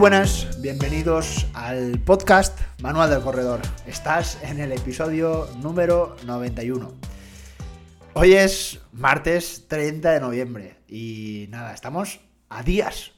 Buenas, bienvenidos al podcast Manual del Corredor. Estás en el episodio número 91. Hoy es martes 30 de noviembre y nada, estamos a días.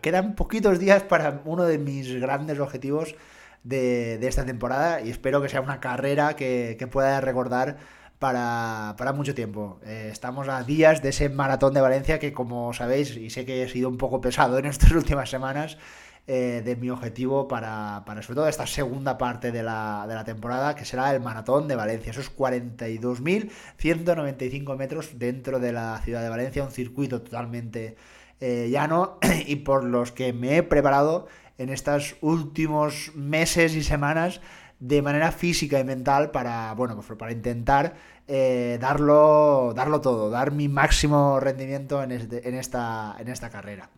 quedan poquitos días para uno de mis grandes objetivos de, esta temporada y espero que sea una carrera que, pueda recordar para, mucho tiempo. Eh, estamos a días de ese maratón de Valencia que, como sabéis, y sé que he sido un poco pesado en estas últimas semanas, eh, de mi objetivo para, sobre todo esta segunda parte de la, de la, temporada, que será el maratón de Valencia. Esos 42.195 metros dentro de la ciudad de Valencia, un circuito totalmente eh, llano y por los que me he preparado en estos últimos meses y semanas de manera física y mental para, bueno, pues para intentar eh, darlo, darlo todo, dar mi máximo rendimiento en, este, en, esta, en esta carrera.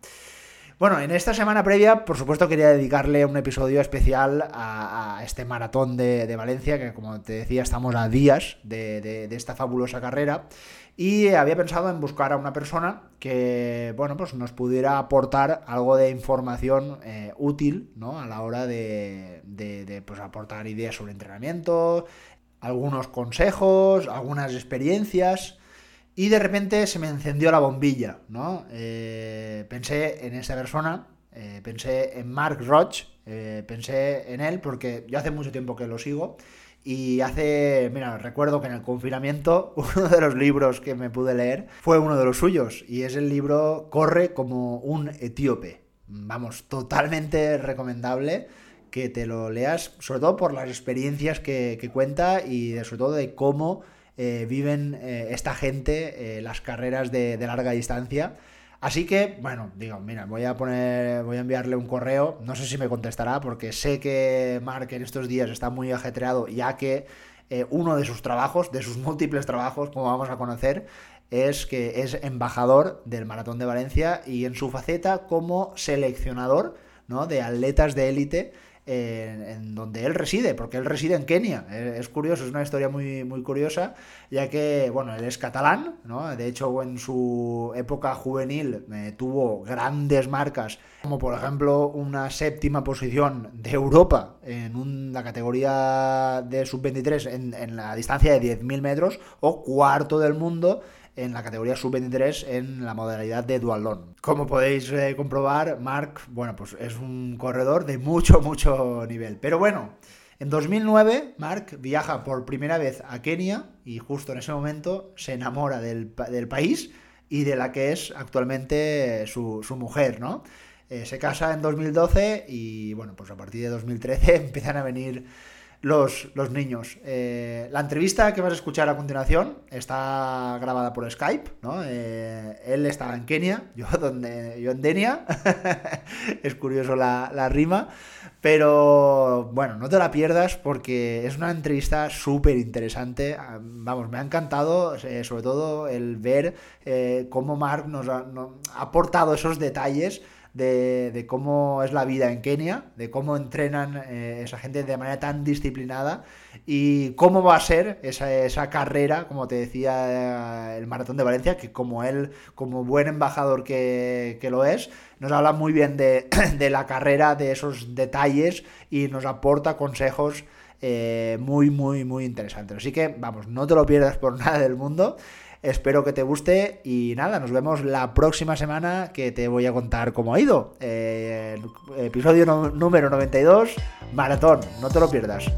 Bueno, en esta semana previa, por supuesto, quería dedicarle un episodio especial a, este maratón de, Valencia, que como te decía, estamos a días de, esta fabulosa carrera. Y había pensado en buscar a una persona que, bueno, pues nos pudiera aportar algo de información eh, útil, ¿no? A la hora de, pues, aportar ideas sobre entrenamiento, algunos consejos, algunas experiencias. Y de repente se me encendió la bombilla, ¿no? Eh, pensé en esa persona, eh, pensé en Mark Roach, pensé en él porque yo hace mucho tiempo que lo sigo y hace, mira, recuerdo que en el confinamiento uno de los libros que me pude leer fue uno de los suyos y es el libro Corre como un etíope. Vamos, totalmente recomendable que te lo leas, sobre todo por las experiencias que, cuenta y sobre todo de cómo eh, viven eh, esta gente eh, las carreras de larga distancia Así que, bueno, digo, mira, voy a poner, voy a enviarle un correo, no sé si me contestará, porque sé que Mark en estos días está muy ajetreado, ya que eh, uno de sus trabajos, de sus múltiples trabajos, como vamos a conocer, es que es embajador del Maratón de Valencia y en su faceta como seleccionador ¿no? de atletas de élite en, donde él reside, porque él reside en Kenia. Eh, es curioso, es una historia muy, muy curiosa, ya que, bueno, él es catalán, ¿no? De hecho, en su época juvenil eh, tuvo grandes marcas, como por ejemplo una séptima posición de Europa en la categoría de sub-23 en, en la distancia de 10.000 metros, o cuarto del mundo en la categoría sub-23 en la modalidad de dualón. Como podéis eh, comprobar, Mark, bueno, pues es un corredor de mucho, mucho nivel. Pero bueno, en 2009, Mark viaja por primera vez a Kenia y justo en ese momento se enamora del, país y de la que es actualmente su, mujer, ¿no? Eh, se casa en 2012 y bueno, pues a partir de 2013 empiezan a venir los, niños. Eh, la entrevista que vas a escuchar a continuación está grabada por Skype, ¿no? Eh, él está en Kenia, yo, donde, yo en Denia. es curioso la, rima. Pero bueno, no te la pierdas porque es una entrevista súper interesante. Ah, vamos, me ha encantado, eh, sobre todo el ver cómo Mark nos ha aportado esos detalles de, cómo es la vida en Kenia, de cómo entrenan eh, esa gente de manera tan disciplinada y cómo va a ser esa, carrera, como te decía, eh, el Maratón de Valencia, que como él, como buen embajador que, lo es, nos habla muy bien de, la carrera, de esos detalles y nos aporta consejos eh, muy, muy, muy interesantes. Así que, vamos, no te lo pierdas por nada del mundo. Espero que te guste y nada, nos vemos la próxima semana que te voy a contar cómo ha ido. Eh, episodio número 92, maratón, no te lo pierdas.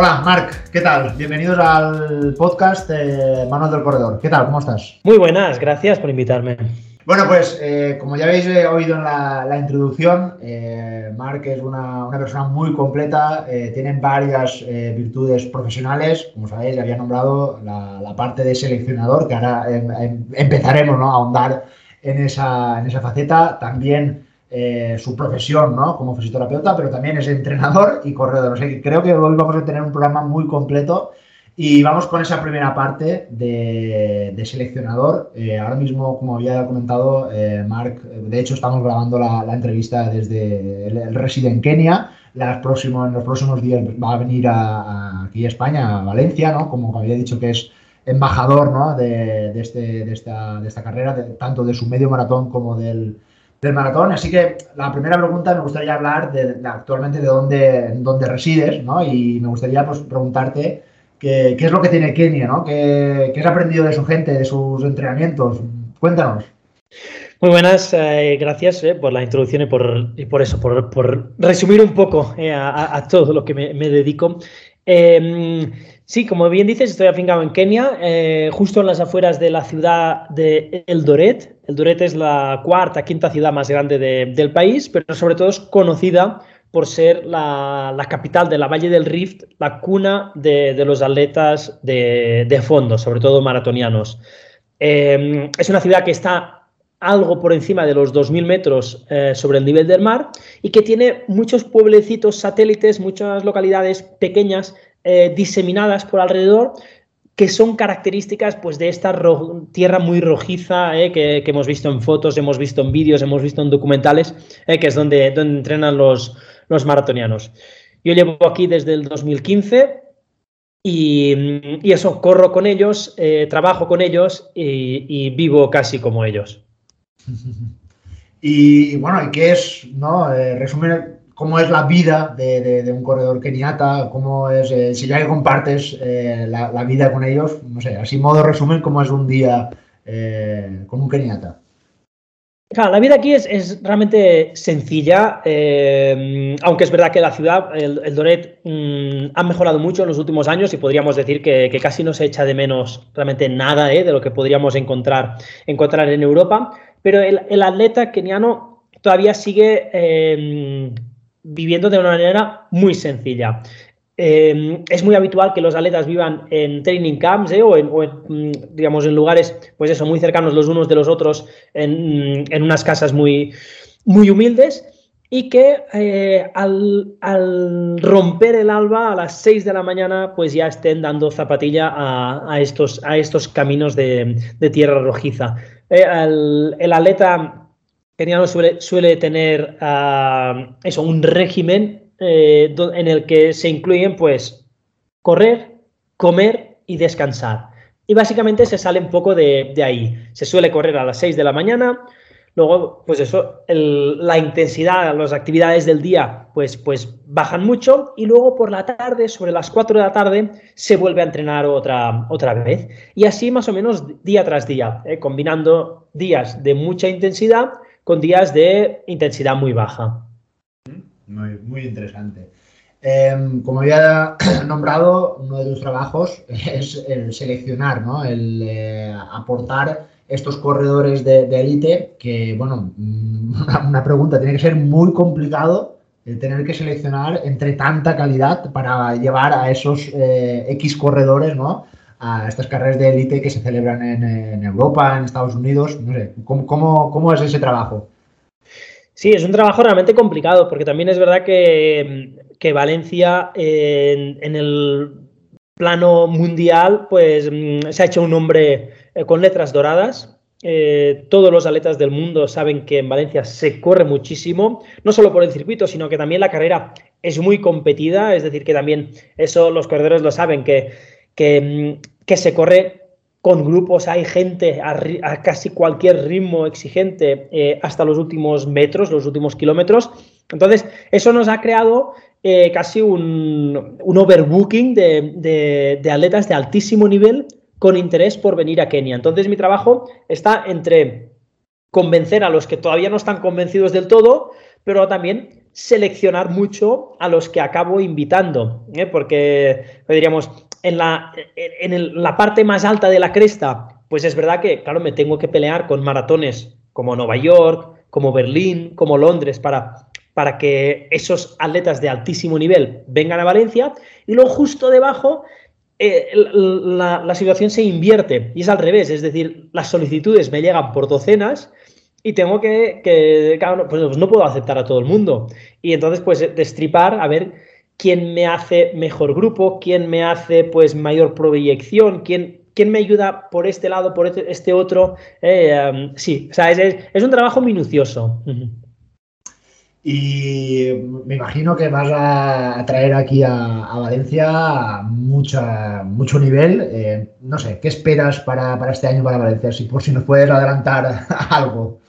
Hola, Marc, ¿qué tal? Bienvenidos al podcast de Manos del Corredor. ¿Qué tal? ¿Cómo estás? Muy buenas, gracias por invitarme. Bueno, pues eh, como ya habéis eh, oído en la, introducción, eh, Marc es una, persona muy completa, tiene varias virtudes profesionales, como sabéis, ya había nombrado la, parte de seleccionador, que ahora em, em, empezaremos a ahondar en esa, en esa faceta. También eh, su profesión ¿no? como fisioterapeuta, pero también es entrenador y corredor. O sea, creo que hoy vamos a tener un programa muy completo Y vamos con esa primera parte de, seleccionador. Eh, ahora mismo, como había comentado eh, Mark, de hecho estamos grabando la, entrevista desde el, reside en Kenia. Las próximos, en los próximos días va a venir a, aquí a España, a Valencia, ¿no? Como había dicho que es embajador ¿no? de, este, de, esta, de esta carrera, tanto de su medio maratón como del, del maratón. Así que la primera pregunta me gustaría hablar de, actualmente de dónde, dónde resides, ¿no? Y me gustaría pues, preguntarte qué, es lo que tiene Kenia, ¿no? ¿Qué, has aprendido de su gente, de sus entrenamientos? Cuéntanos. Muy buenas, eh, gracias eh, por la introducción y por, por eso, por, resumir un poco eh, a, todo lo que me, dedico. Sí, como bien dices, estoy afincado en Kenia, justo en las afueras de la ciudad de Eldoret. Eldoret es la cuarta, quinta ciudad más grande del país, pero sobre todo es conocida por ser la, capital de la Valle del Rift, la cuna de, los atletas de, fondo, sobre todo maratonianos. Em, es una ciudad que está algo por encima de los 2.000 metros eh, sobre el nivel del mar y que tiene muchos pueblecitos satélites, muchas localidades pequeñas eh, diseminadas por alrededor que son características pues, de esta tierra muy rojiza eh, que, hemos visto en fotos, hemos visto en vídeos, hemos visto en documentales, que es donde, donde entrenan los, los maratonianos. Yo llevo aquí desde el 2015 y, eso, corro con ellos, eh, trabajo con ellos y, vivo casi como ellos. Y, bueno, ¿y qué es, no? Eh, resumen, cómo es la vida de, un corredor keniata, cómo es, eh, si ya que compartes la, la, vida con ellos, no sé, así modo resumen, cómo es un día con un keniata. La vida aquí es, realmente sencilla, eh, aunque es verdad que la ciudad, el, Doret, mm, ha mejorado mucho en los últimos años y podríamos decir que, casi no se echa de menos realmente nada eh, de lo que podríamos encontrar, encontrar en Europa, pero el, atleta keniano todavía sigue eh, viviendo de una manera muy sencilla. Em, es muy habitual que los atletas vivan en training camps eh, o, en, mm, digamos, en lugares, pues eso, muy cercanos los unos de los otros, en, mm, unas casas muy, muy humildes y que eh, al, romper el alba a las 6 de la mañana, pues ya estén dando zapatilla a, estos, a estos caminos de, tierra rojiza. Eh, el, atleta keniano suele, tener ah, eso, un régimen eh, en el que se incluyen pues correr, comer y descansar. Y básicamente se sale un poco de, ahí. Se suele correr a las 6 de la mañana, luego pues eso, la intensidad, las actividades del día pues, pues bajan mucho y luego por la tarde, sobre las 4 de la tarde, se vuelve a entrenar otra, otra vez. Y así más o menos día tras día, eh, combinando días de mucha intensidad con días de intensidad muy baja muy, interesante. Em, como había nombrado, uno de tus trabajos es el seleccionar, ¿no? el eh, aportar estos corredores de élite, que, bueno, mm, una, pregunta, tiene que ser muy complicado el tener que seleccionar entre tanta calidad para llevar a esos eh, X corredores, ¿no? A estas carreras de élite que se celebran en, Europa, en Estados Unidos, no sé, cómo es ese trabajo? Sí, es un trabajo realmente complicado, porque también es verdad que, Valencia en, el plano mundial, pues mm, se ha hecho un nombre eh, con letras doradas. Eh, todos los atletas del mundo saben que en Valencia se corre muchísimo, no solo por el circuito, sino que también la carrera es muy competida, es decir, que también eso los corredores lo saben, que, que, mm, que se corre con grupos, hay gente a, casi cualquier ritmo exigente eh, hasta los últimos metros, los últimos kilómetros. Entonces, eso nos ha creado eh, casi un, overbooking de, atletas de altísimo nivel con interés por venir a Kenia. Entonces, mi trabajo está entre convencer a los que todavía no están convencidos del todo, pero también seleccionar mucho a los que acabo invitando, ¿eh? porque diríamos, en la, en la parte más alta de la cresta, pues es verdad que, claro, me tengo que pelear con maratones como Nueva York, como Berlín, como Londres, para, para que esos atletas de altísimo nivel vengan a Valencia. Y luego justo debajo eh, la, situación se invierte y es al revés, es decir, las solicitudes me llegan por docenas y tengo que, que claro, pues no puedo aceptar a todo el mundo. Y entonces, pues destripar, a ver quién me hace mejor grupo, quién me hace pues mayor proyección, quién, quién me ayuda por este lado, por este, este otro. Eh, sí, o sea, es, es, un trabajo minucioso. Y me imagino que vas a traer aquí a, a Valencia mucha, mucho nivel. Eh, no sé, ¿qué esperas para, para, este año para Valencia? Si por si nos puedes adelantar algo.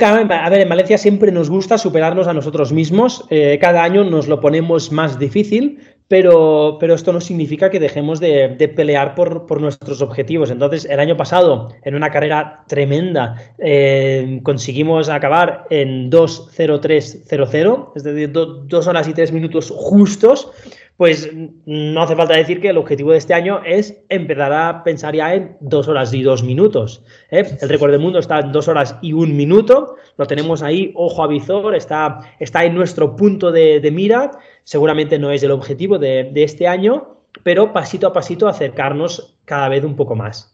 A ver, en Valencia siempre nos gusta superarnos a nosotros mismos. Eh, cada año nos lo ponemos más difícil, pero, pero esto no significa que dejemos de, de pelear por, por, nuestros objetivos. Entonces, el año pasado, en una carrera tremenda, eh, conseguimos acabar en 2.03.00, es decir, 2 horas y 3 minutos justos pues no hace falta decir que el objetivo de este año es empezar a pensar ya en dos horas y dos minutos. ¿eh? El récord del mundo está en dos horas y un minuto, lo tenemos ahí, ojo a visor, está, está en nuestro punto de, mira, seguramente no es el objetivo de, este año, pero pasito a pasito acercarnos cada vez un poco más.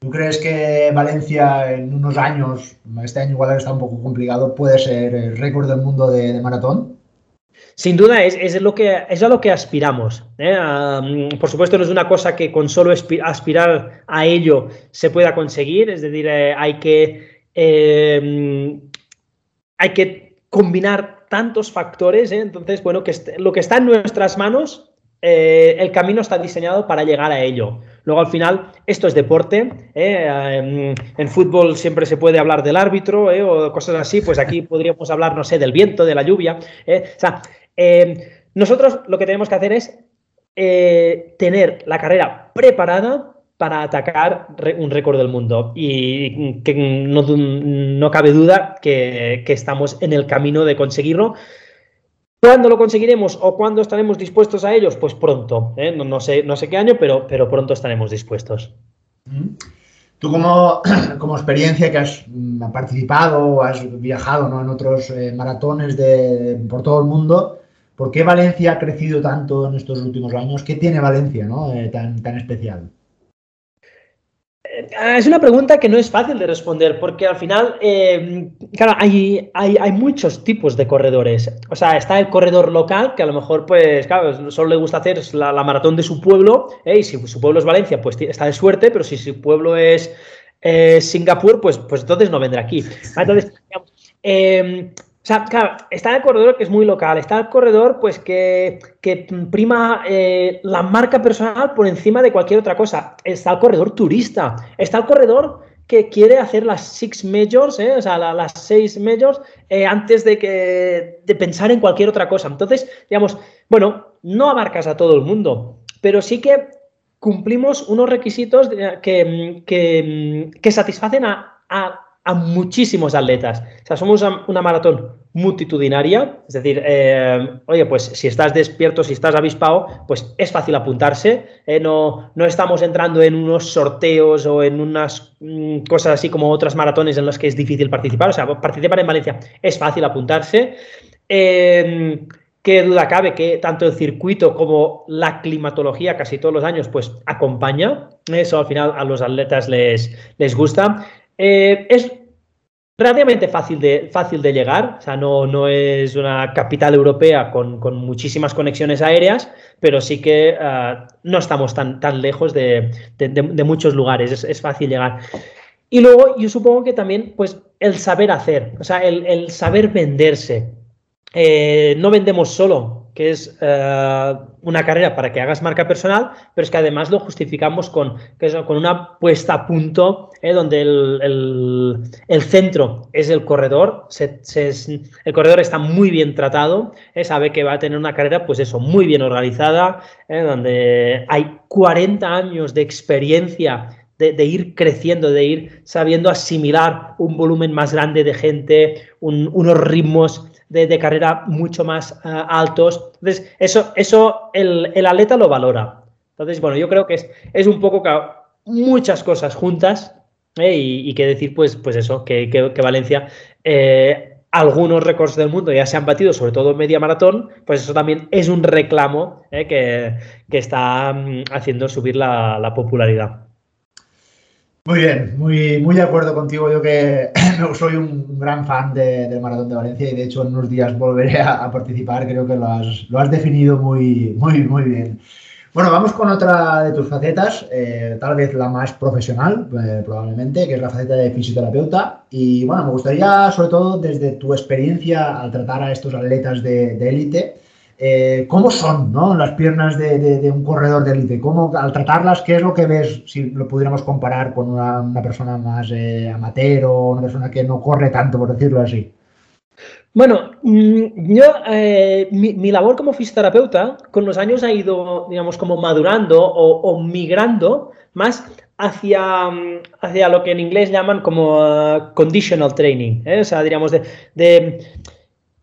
¿Tú crees que Valencia en unos años, este año igual está un poco complicado, puede ser el récord del mundo de maratón? Sin duda es, es, lo que, es a lo que aspiramos. ¿eh? Um, por supuesto, no es una cosa que con solo aspirar a ello se pueda conseguir, es decir, eh, hay, que, eh, hay que combinar tantos factores. ¿eh? Entonces, bueno, que lo que está en nuestras manos, el camino está diseñado para llegar a ello. Luego al final, esto es deporte. ¿eh? En, fútbol siempre se puede hablar del árbitro ¿eh? o cosas así. Pues aquí podríamos hablar, no sé, del viento, de la lluvia. ¿eh? O sea, nosotros lo que tenemos que hacer es tener la carrera preparada para atacar un récord del mundo. Y que no, cabe duda que, que estamos en el camino de conseguirlo. ¿Cuándo lo conseguiremos o cuándo estaremos dispuestos a ellos? Pues pronto. ¿eh? No, sé, qué año, pero, pronto estaremos dispuestos. Tú como, experiencia que has mm, participado o has viajado en otros eh, maratones por todo el mundo, ¿por qué Valencia ha crecido tanto en estos últimos años? ¿Qué tiene Valencia. Eh, tan especial? Eh, es una pregunta que no es fácil de responder porque al final, eh, claro, hay, hay, muchos tipos de corredores. O sea, está el corredor local que a lo mejor, pues, claro, solo le gusta hacer la, maratón de su pueblo. ¿eh? Y si su pueblo es Valencia, pues está de suerte, pero si su pueblo es Singapur, pues, pues entonces no vendrá aquí. Entonces, o sea, claro, está el corredor que es muy local, está el corredor pues que, prima eh, la marca personal por encima de cualquier otra cosa. Está el corredor turista, está el corredor que quiere hacer las six majors, eh, o sea, las seis majors, eh, antes de, que, de pensar en cualquier otra cosa. Entonces, digamos, bueno, no abarcas a todo el mundo, pero sí que cumplimos unos requisitos que, que, satisfacen a a muchísimos atletas. O sea, somos una, maratón multitudinaria, es decir, eh, oye, pues si estás despierto, si estás avispado, pues es fácil apuntarse. Eh, no, no estamos entrando en unos sorteos o en unas mm, cosas así como otras maratones en las que es difícil participar. O sea, participar en Valencia es fácil apuntarse. Eh, qué duda cabe que tanto el circuito como la climatología casi todos los años pues acompaña. Eso al final a los atletas les, les gusta. Eh, es relativamente fácil de, fácil de llegar, o sea, no, no es una capital europea con, muchísimas conexiones aéreas, pero sí que uh, no estamos tan, tan lejos de, de, muchos lugares, es, fácil llegar. Y luego yo supongo que también, pues, el saber hacer, o sea, el, el saber venderse. Eh, no vendemos solo que es eh, una carrera para que hagas marca personal, pero es que además lo justificamos con, con una puesta a punto eh, donde el, centro es el corredor, el corredor está muy bien tratado, eh, sabe que va a tener una carrera, pues eso, muy bien organizada, donde hay 40 años de experiencia de, ir creciendo, de ir sabiendo asimilar un volumen más grande de gente, unos ritmos de, carrera mucho más eh, altos. Entonces, eso, eso el, el, atleta lo valora. Entonces, bueno, yo creo que es, es un poco muchas cosas juntas eh, y, que decir, pues, pues eso, que, que, Valencia, eh, algunos récords del mundo ya se han batido, sobre todo media maratón, pues eso también es un reclamo que, que, está mm, haciendo subir la, la popularidad. Muy bien, muy, muy de acuerdo contigo. Yo que soy un gran fan del Maratón de Valencia y de hecho en unos días volveré a, participar. Creo que lo has, lo has, definido muy, muy, muy bien. Bueno, vamos con otra de tus facetas, eh, tal vez la más profesional, eh, probablemente, que es la faceta de fisioterapeuta. Y bueno, me gustaría, sobre todo desde tu experiencia al tratar a estos atletas de élite, eh, cómo son ¿no? las piernas de, un corredor de élite, cómo al tratarlas, qué es lo que ves si lo pudiéramos comparar con una, persona más eh, amateur o una persona que no corre tanto, por decirlo así. Bueno, mm, yo, eh, mi, labor como fisioterapeuta con los años ha ido, digamos, como madurando o, migrando más hacia, hacia lo que en inglés llaman como uh, conditional training, o sea, diríamos, de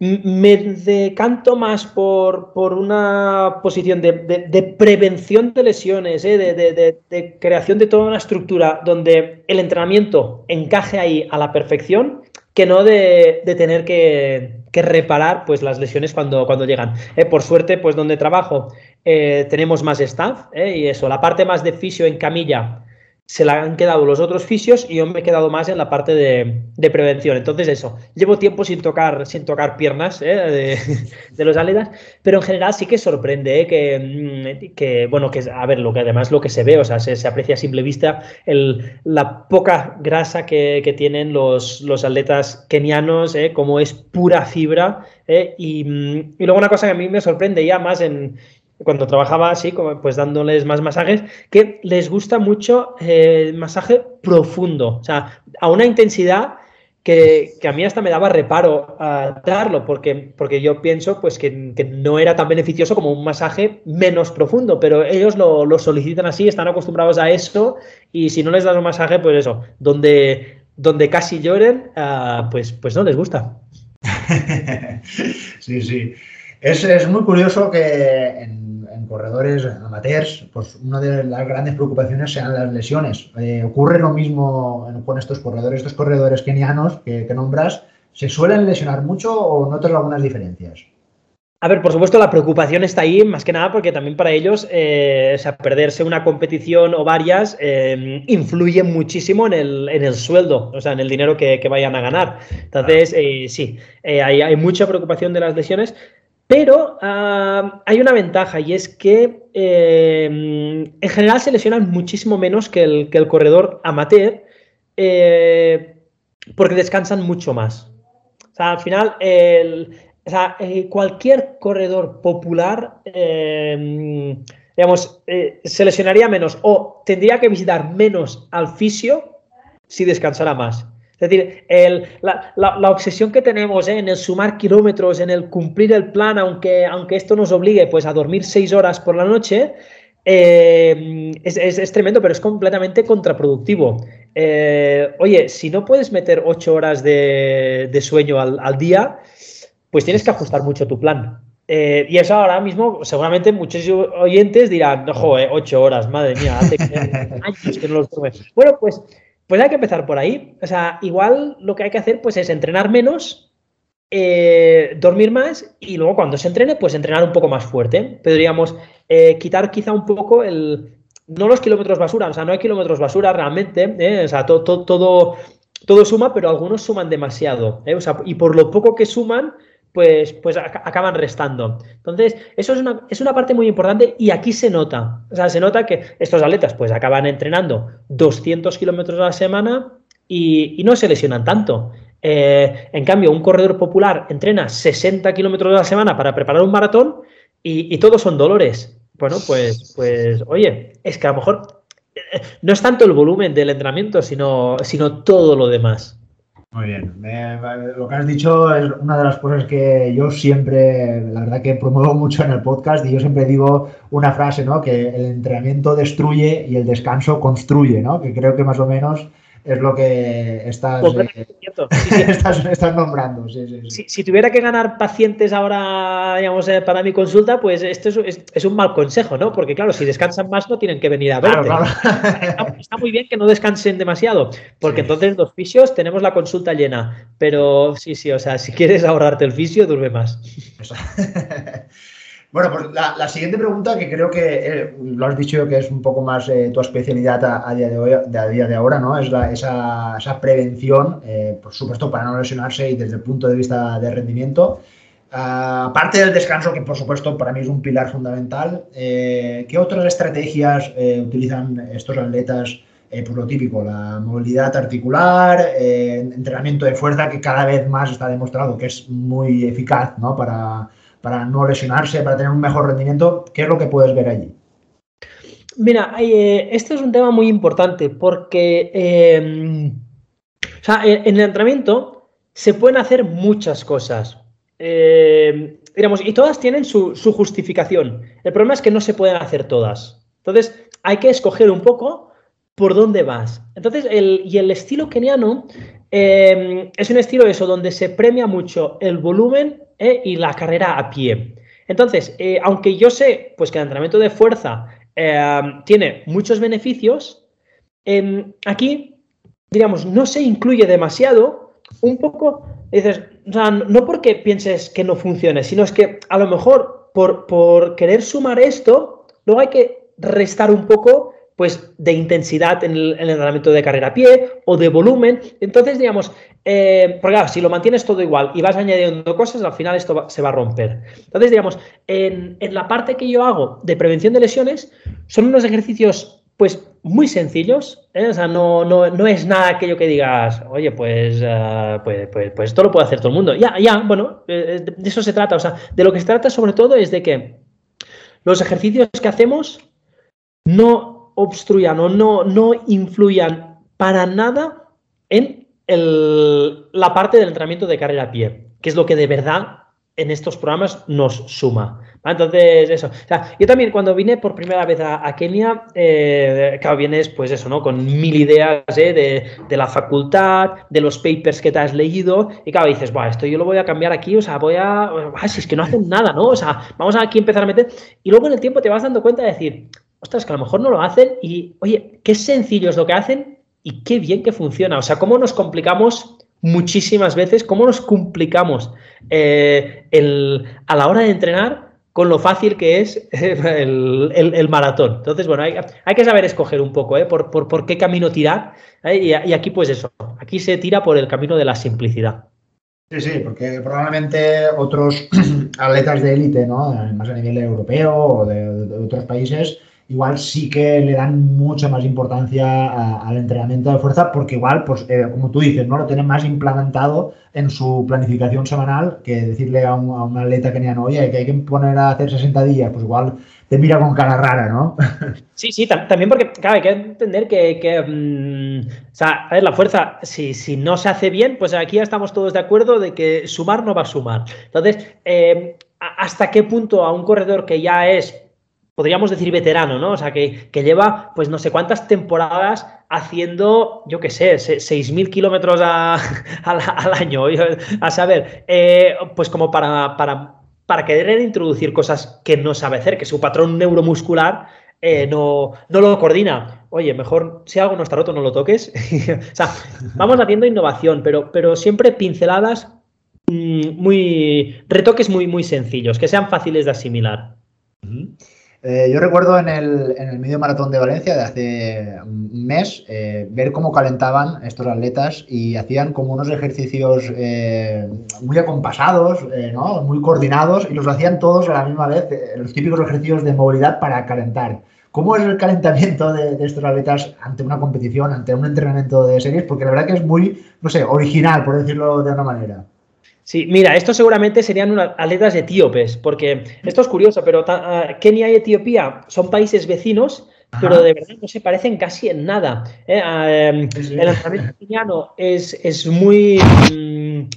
me decanto más por, por una posición de, prevención de lesiones, ¿eh? de, creación de toda una estructura donde el entrenamiento encaje ahí a la perfección, que no de, tener que, reparar pues, las lesiones cuando, cuando llegan. ¿eh? Por suerte, pues donde trabajo eh, tenemos más staff y eso, la parte más de fisio en camilla se la han quedado los otros fisios y yo me he quedado más en la parte de, prevención. Entonces, eso, llevo tiempo sin tocar, sin tocar piernas ¿eh? de, los atletas, pero en general sí que sorprende ¿eh? mm, que, bueno, que a ver, lo que además lo que se ve, o sea, se, aprecia a simple vista la poca grasa que, tienen los, los, atletas kenianos, ¿eh? como es pura fibra. Y, mm, y luego una cosa que a mí me sorprende ya más en, cuando trabajaba así, pues dándoles más masajes, que les gusta mucho eh, el masaje profundo, o sea, a una intensidad que, a mí hasta me daba reparo a darlo, porque, porque yo pienso pues que, no era tan beneficioso como un masaje menos profundo, pero ellos lo, solicitan así, están acostumbrados a eso, y si no les das un masaje, pues eso, donde, donde casi lloren, ah, pues, pues no les gusta. sí, sí. Es, es muy curioso que en corredores amateurs, pues una de las grandes preocupaciones sean las lesiones. Eh, ocurre lo mismo con estos corredores, estos corredores kenianos que, nombras, ¿se suelen lesionar mucho o notas algunas diferencias? A ver, por supuesto, la preocupación está ahí, más que nada porque también para ellos, eh, sea, perderse una competición o varias eh, influye muchísimo en el, en el, sueldo, o sea, en el dinero que, vayan a ganar. Entonces, sí, hay, hay, mucha preocupación de las lesiones, pero hay una ventaja y es que em, en general se lesionan muchísimo menos que el, corredor amateur eh, porque descansan mucho más. O sea, al final, eh, cualquier corredor popular, em, digamos, eh, se lesionaría menos o tendría que visitar menos al fisio si descansara más. Es decir, la, obsesión que tenemos ¿eh? en el sumar kilómetros, en el cumplir el plan, aunque, aunque esto nos obligue pues, a dormir seis horas por la noche, eh, es, tremendo, pero es completamente contraproductivo. Eh, oye, si no puedes meter ocho horas de, sueño al, día, pues tienes que ajustar mucho tu plan. y eso ahora mismo, seguramente muchos oyentes dirán, ojo, ocho horas, madre mía, hace años que no los duerme. Bueno, pues pues hay que empezar por ahí. O sea, igual lo que hay que hacer pues es entrenar menos, eh, dormir más y luego cuando se entrene, pues entrenar un poco más fuerte. Podríamos eh, quitar quizá un poco el... No los kilómetros basura, o sea, no hay kilómetros basura realmente, ¿eh? o sea, todo, todo, todo suma, pero algunos suman demasiado. O sea, y por lo poco que suman, pues, pues acaban restando. Entonces, eso es una, es una parte muy importante y aquí se nota. O sea, se nota que estos atletas pues acaban entrenando 200 kilómetros a la semana y, no se lesionan tanto. Eh, en cambio, un corredor popular entrena 60 kilómetros a la semana para preparar un maratón y, todos son dolores. Bueno, pues, pues, oye, es que a lo mejor eh, no es tanto el volumen del entrenamiento, sino, sino todo lo demás. Muy bien. lo que has dicho es una de las cosas que yo siempre, la verdad que promuevo mucho en el podcast y yo siempre digo una frase, ¿no? Que el entrenamiento destruye y el descanso construye, ¿no? Que creo que más o menos es lo que estás, eh, estás, nombrando. Si, tuviera que ganar pacientes ahora, digamos, eh, para mi consulta, pues esto es, un mal consejo, ¿no? Porque claro, si descansan más no tienen que venir a verte. Está, muy bien que no descansen demasiado, porque entonces los fisios tenemos la consulta llena. Pero sí, sí, o sea, si quieres ahorrarte el fisio, duerme más. Bueno, pues la, siguiente pregunta, que creo que eh, lo has dicho que es un poco más eh, tu especialidad a, día de hoy, a día de ahora, ¿no? Es esa, prevención, eh, por supuesto, para no lesionarse y desde el punto de vista de rendimiento. Ah, aparte del descanso, que por supuesto para mí es un pilar fundamental, ¿qué otras estrategias utilizan estos atletas? pues lo típico, la movilidad articular, entrenamiento de fuerza, que cada vez más está demostrado que es muy eficaz ¿no? para, para no lesionarse, para tener un mejor rendimiento. ¿Qué es lo que puedes ver allí? Mira, eh, este es un tema muy importante porque em, en el entrenamiento se pueden hacer muchas cosas. Em, digamos, y todas tienen su, justificación. El problema es que no se pueden hacer todas. Entonces, hay que escoger un poco por dónde vas. Entonces, el, y el estilo keniano em, es un estilo eso, donde se premia mucho el volumen ¿eh? y la carrera a pie. Entonces, eh, aunque yo sé pues, que el entrenamiento de fuerza eh, tiene muchos beneficios, em, aquí, digamos, no se incluye demasiado, un poco, dices, no porque pienses que no funcione, sino es que a lo mejor por, por querer sumar esto, luego hay que restar un poco pues de intensidad en el, entrenamiento de carrera a pie o de volumen. Entonces, digamos, eh, porque si lo mantienes todo igual y vas añadiendo cosas, al final esto se va a romper. Entonces, digamos, en, la parte que yo hago de prevención de lesiones, son unos ejercicios pues muy sencillos, ¿eh? o sea, no, no, es nada aquello que digas, oye, pues, uh, pues, pues, pues, esto lo puede hacer todo el mundo. Ya, ya, bueno, eh, de eso se trata, o sea, de lo que se trata sobre todo es de que los ejercicios que hacemos no obstruyan o no, no influyan para nada en la parte del entrenamiento de carrera a pie, que es lo que de verdad en estos programas nos suma. Entonces, eso. yo también cuando vine por primera vez a, Kenia, eh, claro, vienes pues eso, ¿no? Con mil ideas ¿eh? de, la facultad, de los papers que te has leído, y claro, dices, bueno, esto yo lo voy a cambiar aquí, o sea, voy a... Ah, si es que no hacen nada, ¿no? O sea, vamos a aquí empezar a meter... Y luego en el tiempo te vas dando cuenta de decir, ostras, que a lo mejor no lo hacen y, oye, qué sencillo es lo que hacen y qué bien que funciona. O sea, cómo nos complicamos muchísimas veces, cómo nos complicamos eh, a la hora de entrenar con lo fácil que es el, maratón. Entonces, bueno, hay, que saber escoger un poco, ¿eh? Por, por, qué camino tirar. ¿eh? Y, y, aquí, pues eso, aquí se tira por el camino de la simplicidad. Sí, sí, porque probablemente otros atletas de élite, ¿no? Más a nivel europeo o de otros países, igual sí que le dan mucha más importancia al entrenamiento de fuerza porque igual, pues eh, como tú dices, ¿no? Lo tienen más implementado en su planificación semanal que decirle a un, atleta keniano, oye, que hay que poner a hacer 60 días, pues igual te mira con cara rara, ¿no? Sí, sí, también porque, claro, hay que entender que, mm, o sea, a ver, la fuerza, si, si no se hace bien, pues aquí ya estamos todos de acuerdo de que sumar no va a sumar. Entonces, eh, ¿hasta qué punto a un corredor que ya es podríamos decir veterano, ¿no? O sea, que, lleva, pues no sé cuántas temporadas haciendo, yo qué sé, 6.000 kilómetros al año, a saber, eh, pues como para, para, para querer introducir cosas que no sabe hacer, que su patrón neuromuscular eh, no, no lo coordina. Oye, mejor si algo no está roto, no lo toques. o sea, vamos haciendo innovación, pero, pero siempre pinceladas mm, muy, retoques muy, muy sencillos, que sean fáciles de asimilar. Eh, yo recuerdo en el, en el medio maratón de Valencia de hace un mes eh, ver cómo calentaban estos atletas y hacían como unos ejercicios eh, muy acompasados, ¿no? muy coordinados y los hacían todos a la misma vez, los típicos ejercicios de movilidad para calentar. ¿Cómo es el calentamiento de, de, estos atletas ante una competición, ante un entrenamiento de series? Porque la verdad que es muy, no sé, original, por decirlo de una manera. Sí, mira, esto seguramente serían unas atletas etíopes, porque esto es curioso, pero ah, Kenia y Etiopía son países vecinos, pero de verdad no se parecen casi en nada. ¿eh? Ah, em, el entrenamiento keniano es, es muy, mm,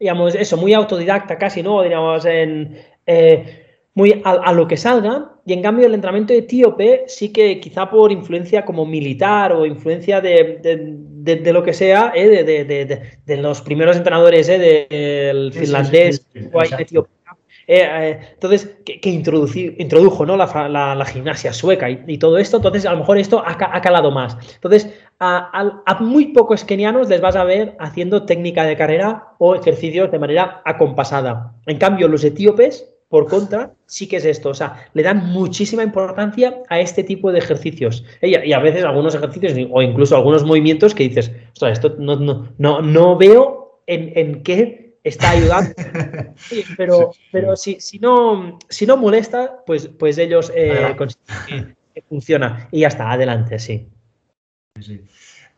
digamos, eso, muy autodidacta casi, ¿no? Digamos, en, eh, muy a, lo que salga, y en cambio el entrenamiento etíope sí que quizá por influencia como militar o influencia de, lo que sea, ¿eh? de, los primeros entrenadores ¿eh? del finlandés eh, entonces, que, introdujo ¿no? la, gimnasia sueca y, todo esto, entonces a lo mejor esto ha, calado más. Entonces, a, a, muy pocos kenianos les vas a ver haciendo técnica de carrera o ejercicios de manera acompasada. En cambio, los etíopes por contra, sí que es esto. O sea, le dan muchísima importancia a este tipo de ejercicios. Y a veces algunos ejercicios o incluso algunos movimientos que dices, ostras, esto no, no, no, no veo en, en qué está ayudando. pero pero si, si, no, si no molesta, pues, pues ellos eh, consideran que funciona. Y ya está, adelante, sí. sí.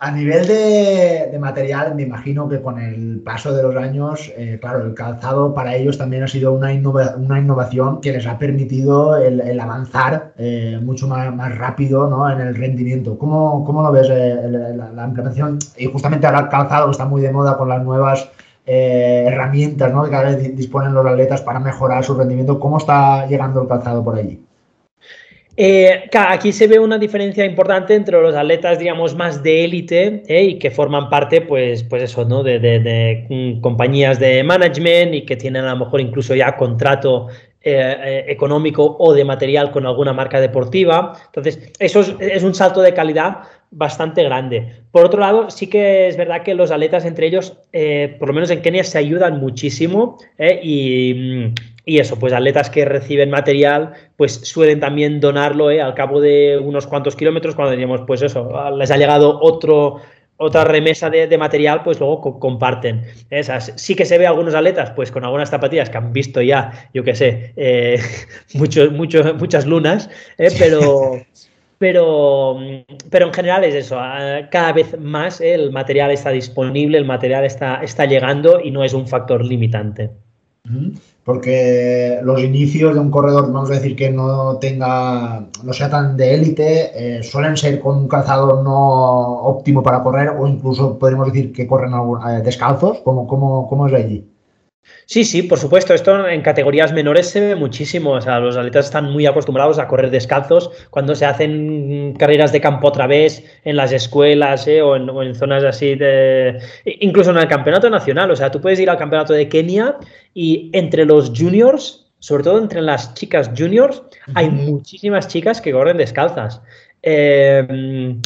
A nivel de, material, me imagino que con el paso de los años, eh, claro, el calzado para ellos también ha sido una, innovación que les ha permitido el, avanzar eh, mucho más, rápido ¿no? en el rendimiento. ¿Cómo, cómo lo ves eh, la, implementación? Y justamente ahora el calzado está muy de moda con las nuevas herramientas ¿no? que cada vez disponen los atletas para mejorar su rendimiento. ¿Cómo está llegando el calzado por allí? Eh, aquí se ve una diferencia importante entre los atletas, digamos, más de élite eh, y que forman parte, pues, pues eso, ¿no? De, mm, compañías de management y que tienen a lo mejor incluso ya contrato eh, económico o de material con alguna marca deportiva. Entonces, eso es, un salto de calidad bastante grande. Por otro lado, sí que es verdad que los atletas entre ellos, por lo menos en Kenia, se ayudan muchísimo y mm, y eso, pues atletas que reciben material, pues suelen también donarlo ¿eh? al cabo de unos cuantos kilómetros, cuando diríamos, pues eso, les ha llegado otro, otra remesa de, material, pues luego comparten. Esas. Sí que se ve algunos atletas, pues con algunas zapatillas que han visto ya, yo qué sé, eh, muchos, muchos, muchas lunas, ¿eh? pero, pero, pero en general es eso, cada vez más el material está disponible, el material está, está llegando y no es un factor limitante porque los inicios de un corredor, vamos a decir que no tenga, no sea tan de élite, eh, suelen ser con un calzado no óptimo para correr o incluso podríamos decir que corren eh, descalzos, ¿cómo, cómo, cómo es allí? Sí, sí, por supuesto. Esto en categorías menores se ve muchísimo. O sea, los atletas están muy acostumbrados a correr descalzos cuando se hacen carreras de campo otra vez en las escuelas ¿eh? o, en, zonas así de. Incluso en el campeonato nacional. O sea, tú puedes ir al campeonato de Kenia y entre los juniors, sobre todo entre las chicas juniors, hay muchísimas chicas que corren descalzas. Eh,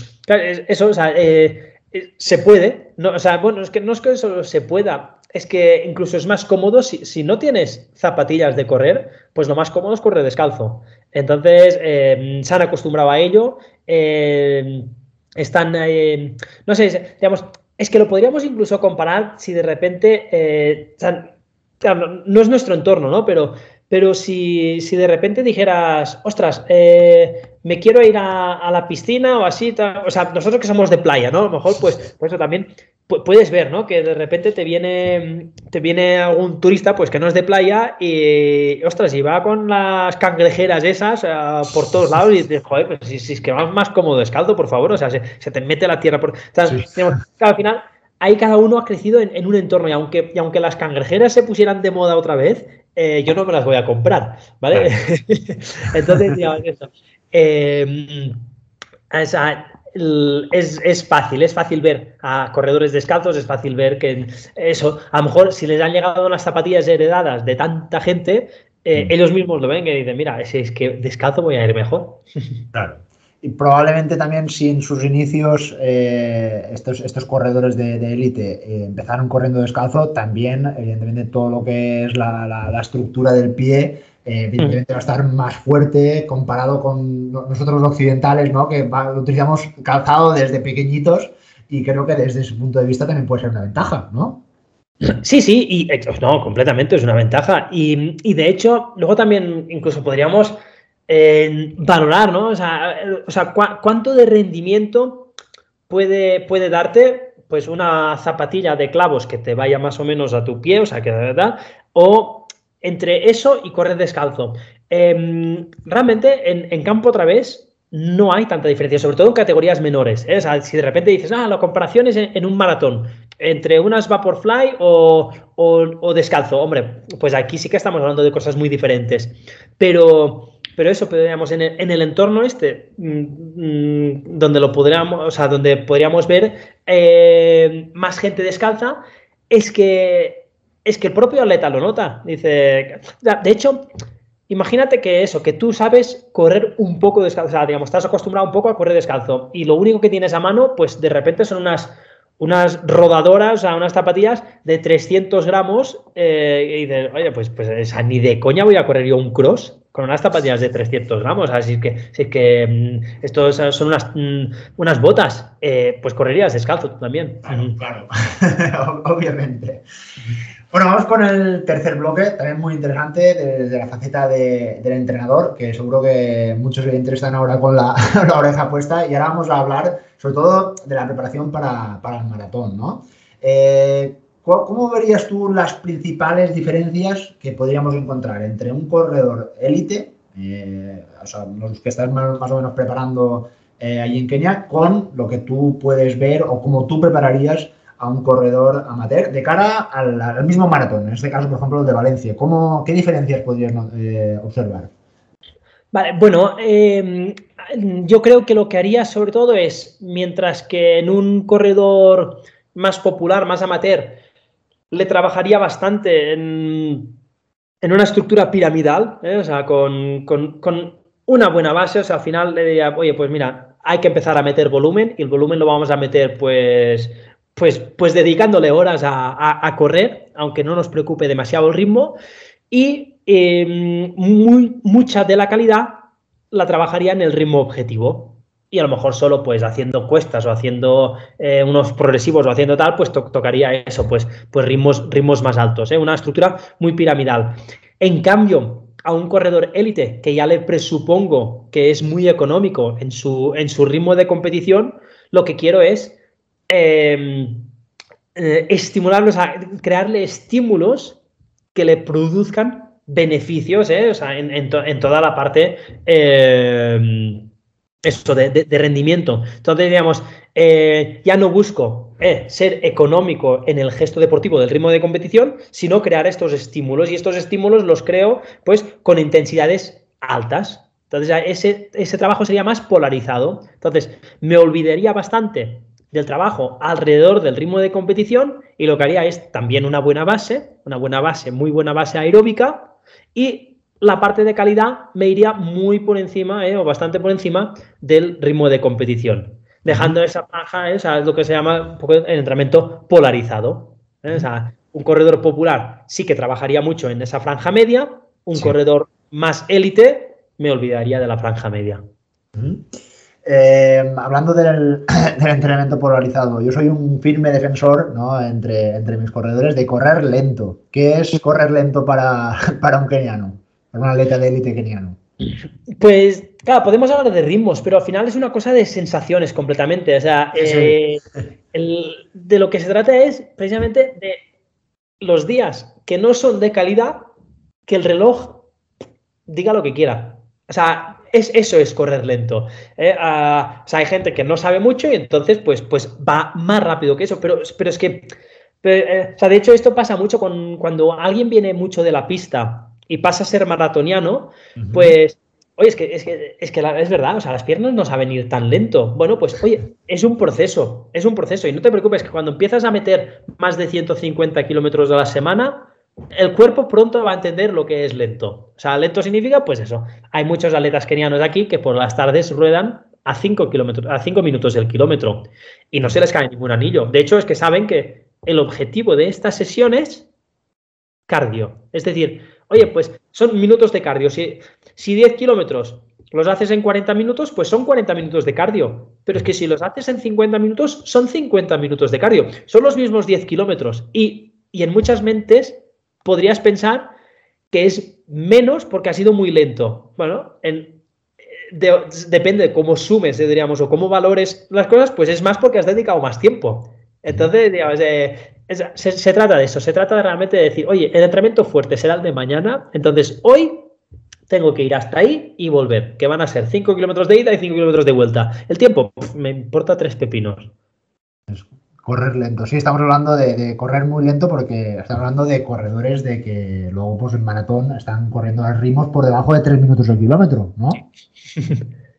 eso, o sea, eh, se puede. No, o sea, bueno, es que no es que eso se pueda es que incluso es más cómodo si, no tienes zapatillas de correr, pues lo más cómodo es correr descalzo. Entonces, eh, se han acostumbrado a ello. Eh, están, eh, no sé, digamos, es que lo podríamos incluso comparar si de repente, no, es nuestro entorno, ¿no? Pero, pero si, si de repente dijeras, ostras, me quiero ir a, la piscina o así, o sea, nosotros que somos de playa, ¿no? A lo mejor, pues, pues eso también puedes ver, ¿no? Que de repente te viene, te viene algún turista, pues que no es de playa y, ostras, y va con las cangrejeras esas eh, por todos lados y dices, joder, pues si, es que vas más cómodo descalzo, por favor, o sea, se, te mete la tierra por... al final, ahí cada uno ha crecido en, un entorno y aunque, y aunque las cangrejeras se pusieran de moda otra vez, eh, yo no me las voy a comprar, ¿vale? Entonces, digamos eso. Eh, es, fácil, es fácil ver a corredores descalzos, es fácil ver que eso, a lo mejor si les han llegado unas zapatillas heredadas de tanta gente, eh, mm. ellos mismos lo ven y dicen, mira, es, es, que descalzo voy a ir mejor. Claro. Y probablemente también si en sus inicios eh, estos, estos corredores de élite eh, empezaron corriendo descalzo, también evidentemente todo lo que es la, la estructura del pie eh, evidentemente va a estar más fuerte comparado con nosotros los occidentales, ¿no? que utilizamos calzado desde pequeñitos y creo que desde ese punto de vista también puede ser una ventaja, ¿no? Sí, sí, y no, completamente es una ventaja. Y, de hecho, luego también incluso podríamos eh, valorar, ¿no? O sea, ¿cuánto de rendimiento puede, puede darte pues una zapatilla de clavos que te vaya más o menos a tu pie, o sea, que de verdad, o entre eso y correr descalzo. Em, realmente en, campo otra vez no hay tanta diferencia, sobre todo en categorías menores. ¿eh? si de repente dices, ah, la comparación es en, un maratón, entre unas Vaporfly o, o, descalzo, hombre, pues aquí sí que estamos hablando de cosas muy diferentes. Pero, pero eso, podríamos en el, en el entorno este, mm, mm, donde lo podríamos, o sea, donde podríamos ver eh, más gente descalza, es que es que el propio atleta lo nota. Dice, de hecho, imagínate que eso, que tú sabes correr un poco descalzo, o sea, digamos, estás acostumbrado un poco a correr descalzo y lo único que tienes a mano, pues de repente son unas, unas rodadoras, o sea, unas zapatillas de 300 gramos eh, y dices, oye, pues, pues ni de coña voy a correr yo un cross con unas zapatillas de 300 gramos. Así que, si es que mm, estos son unas, mm, unas botas, eh, pues correrías descalzo tú también. Claro, claro. obviamente. Bueno, vamos con el tercer bloque, también muy interesante, desde la faceta del entrenador, que seguro que muchos le interesan ahora con la, oreja puesta. Y ahora vamos a hablar sobre todo de la preparación para, el maratón, ¿no? Eh, ¿Cómo verías tú las principales diferencias que podríamos encontrar entre un corredor élite, eh, o sea, los que estás más, o menos preparando eh, allí en Kenia, con lo que tú puedes ver o cómo tú prepararías a un corredor amateur de cara al, mismo maratón, en este caso, por ejemplo, el de Valencia. ¿Cómo, ¿Qué diferencias podrías eh, observar? Vale, bueno, em, yo creo que lo que haría sobre todo es, mientras que en un corredor más popular, más amateur, le trabajaría bastante en, una estructura piramidal, ¿eh? o sea, con, una buena base, o sea, al final le diría, oye, pues mira, hay que empezar a meter volumen y el volumen lo vamos a meter pues, pues, pues dedicándole horas a, correr, aunque no nos preocupe demasiado el ritmo, y em, muy, mucha de la calidad la trabajaría en el ritmo objetivo y a lo mejor solo pues haciendo cuestas o haciendo eh, unos progresivos o haciendo tal, pues tocaría eso, pues, pues ritmos, ritmos más altos, ¿eh? una estructura muy piramidal. En cambio, a un corredor élite que ya le presupongo que es muy económico en su, en su ritmo de competición, lo que quiero es em, eh, estimularlos, a crearle estímulos que le produzcan beneficios, ¿eh? en, toda la parte em, eso de, rendimiento. Entonces, digamos, eh, ya no busco ser económico en el gesto deportivo del ritmo de competición, sino crear estos estímulos. Y estos estímulos los creo, pues, con intensidades altas. Entonces, ese, ese trabajo sería más polarizado. Entonces, me olvidaría bastante del trabajo alrededor del ritmo de competición y lo que haría es también una buena base, una buena base, muy buena base aeróbica y la parte de calidad me iría muy por encima, eh, o bastante por encima del ritmo de competición. Dejando esa franja, es lo que se llama el entrenamiento polarizado. Eh, o sea, un corredor popular sí que trabajaría mucho en esa franja media, un corredor más élite me olvidaría de la franja media. Eh, hablando del, entrenamiento polarizado, yo soy un firme defensor entre, entre mis corredores de correr lento. ¿Qué es correr lento para, para un keniano? una atleta de élite keniano? Pues, claro, podemos hablar de ritmos, pero al final es una cosa de sensaciones completamente. O sea, eh, de lo que se trata es precisamente de los días que no son de calidad, que el reloj diga lo que quiera. O sea, es, eso es correr lento. ¿eh? o sea, hay gente que no sabe mucho y entonces pues, pues va más rápido que eso, pero, pero es que, eh, o sea, de hecho esto pasa mucho con, cuando alguien viene mucho de la pista y pasa a ser maratoniano, pues, oye, es que, es que, es que es verdad, o sea, las piernas no saben ir tan lento. Bueno, pues, oye, es un proceso, es un proceso. Y no te preocupes, que cuando empiezas a meter más de 150 kilómetros a la semana, el cuerpo pronto va a entender lo que es lento. O sea, lento significa, pues eso. Hay muchos atletas kenianos aquí que por las tardes ruedan a 5 kilómetros, a 5 minutos del kilómetro y no se les cae ningún anillo. De hecho, es que saben que el objetivo de estas sesiones cardio. Es decir, Oye, pues son minutos de cardio. Si, si 10 kilómetros los haces en 40 minutos, pues son 40 minutos de cardio. Pero es que si los haces en 50 minutos, son 50 minutos de cardio. Son los mismos 10 kilómetros. Y, en muchas mentes podrías pensar que es menos porque ha sido muy lento. Bueno, depende de cómo sumes, diríamos, o cómo valores las cosas, pues es más porque has dedicado más tiempo. Entonces, digamos, eh, se, trata de eso, se trata de realmente de decir, oye, el entrenamiento fuerte será el de mañana, entonces hoy tengo que ir hasta ahí y volver, que van a ser 5 kilómetros de ida y 5 kilómetros de vuelta. El tiempo, me importa tres pepinos. Correr lento, sí, estamos hablando de, correr muy lento porque estamos hablando de corredores de que luego pues en maratón están corriendo a ritmos por debajo de 3 minutos el kilómetro, ¿no?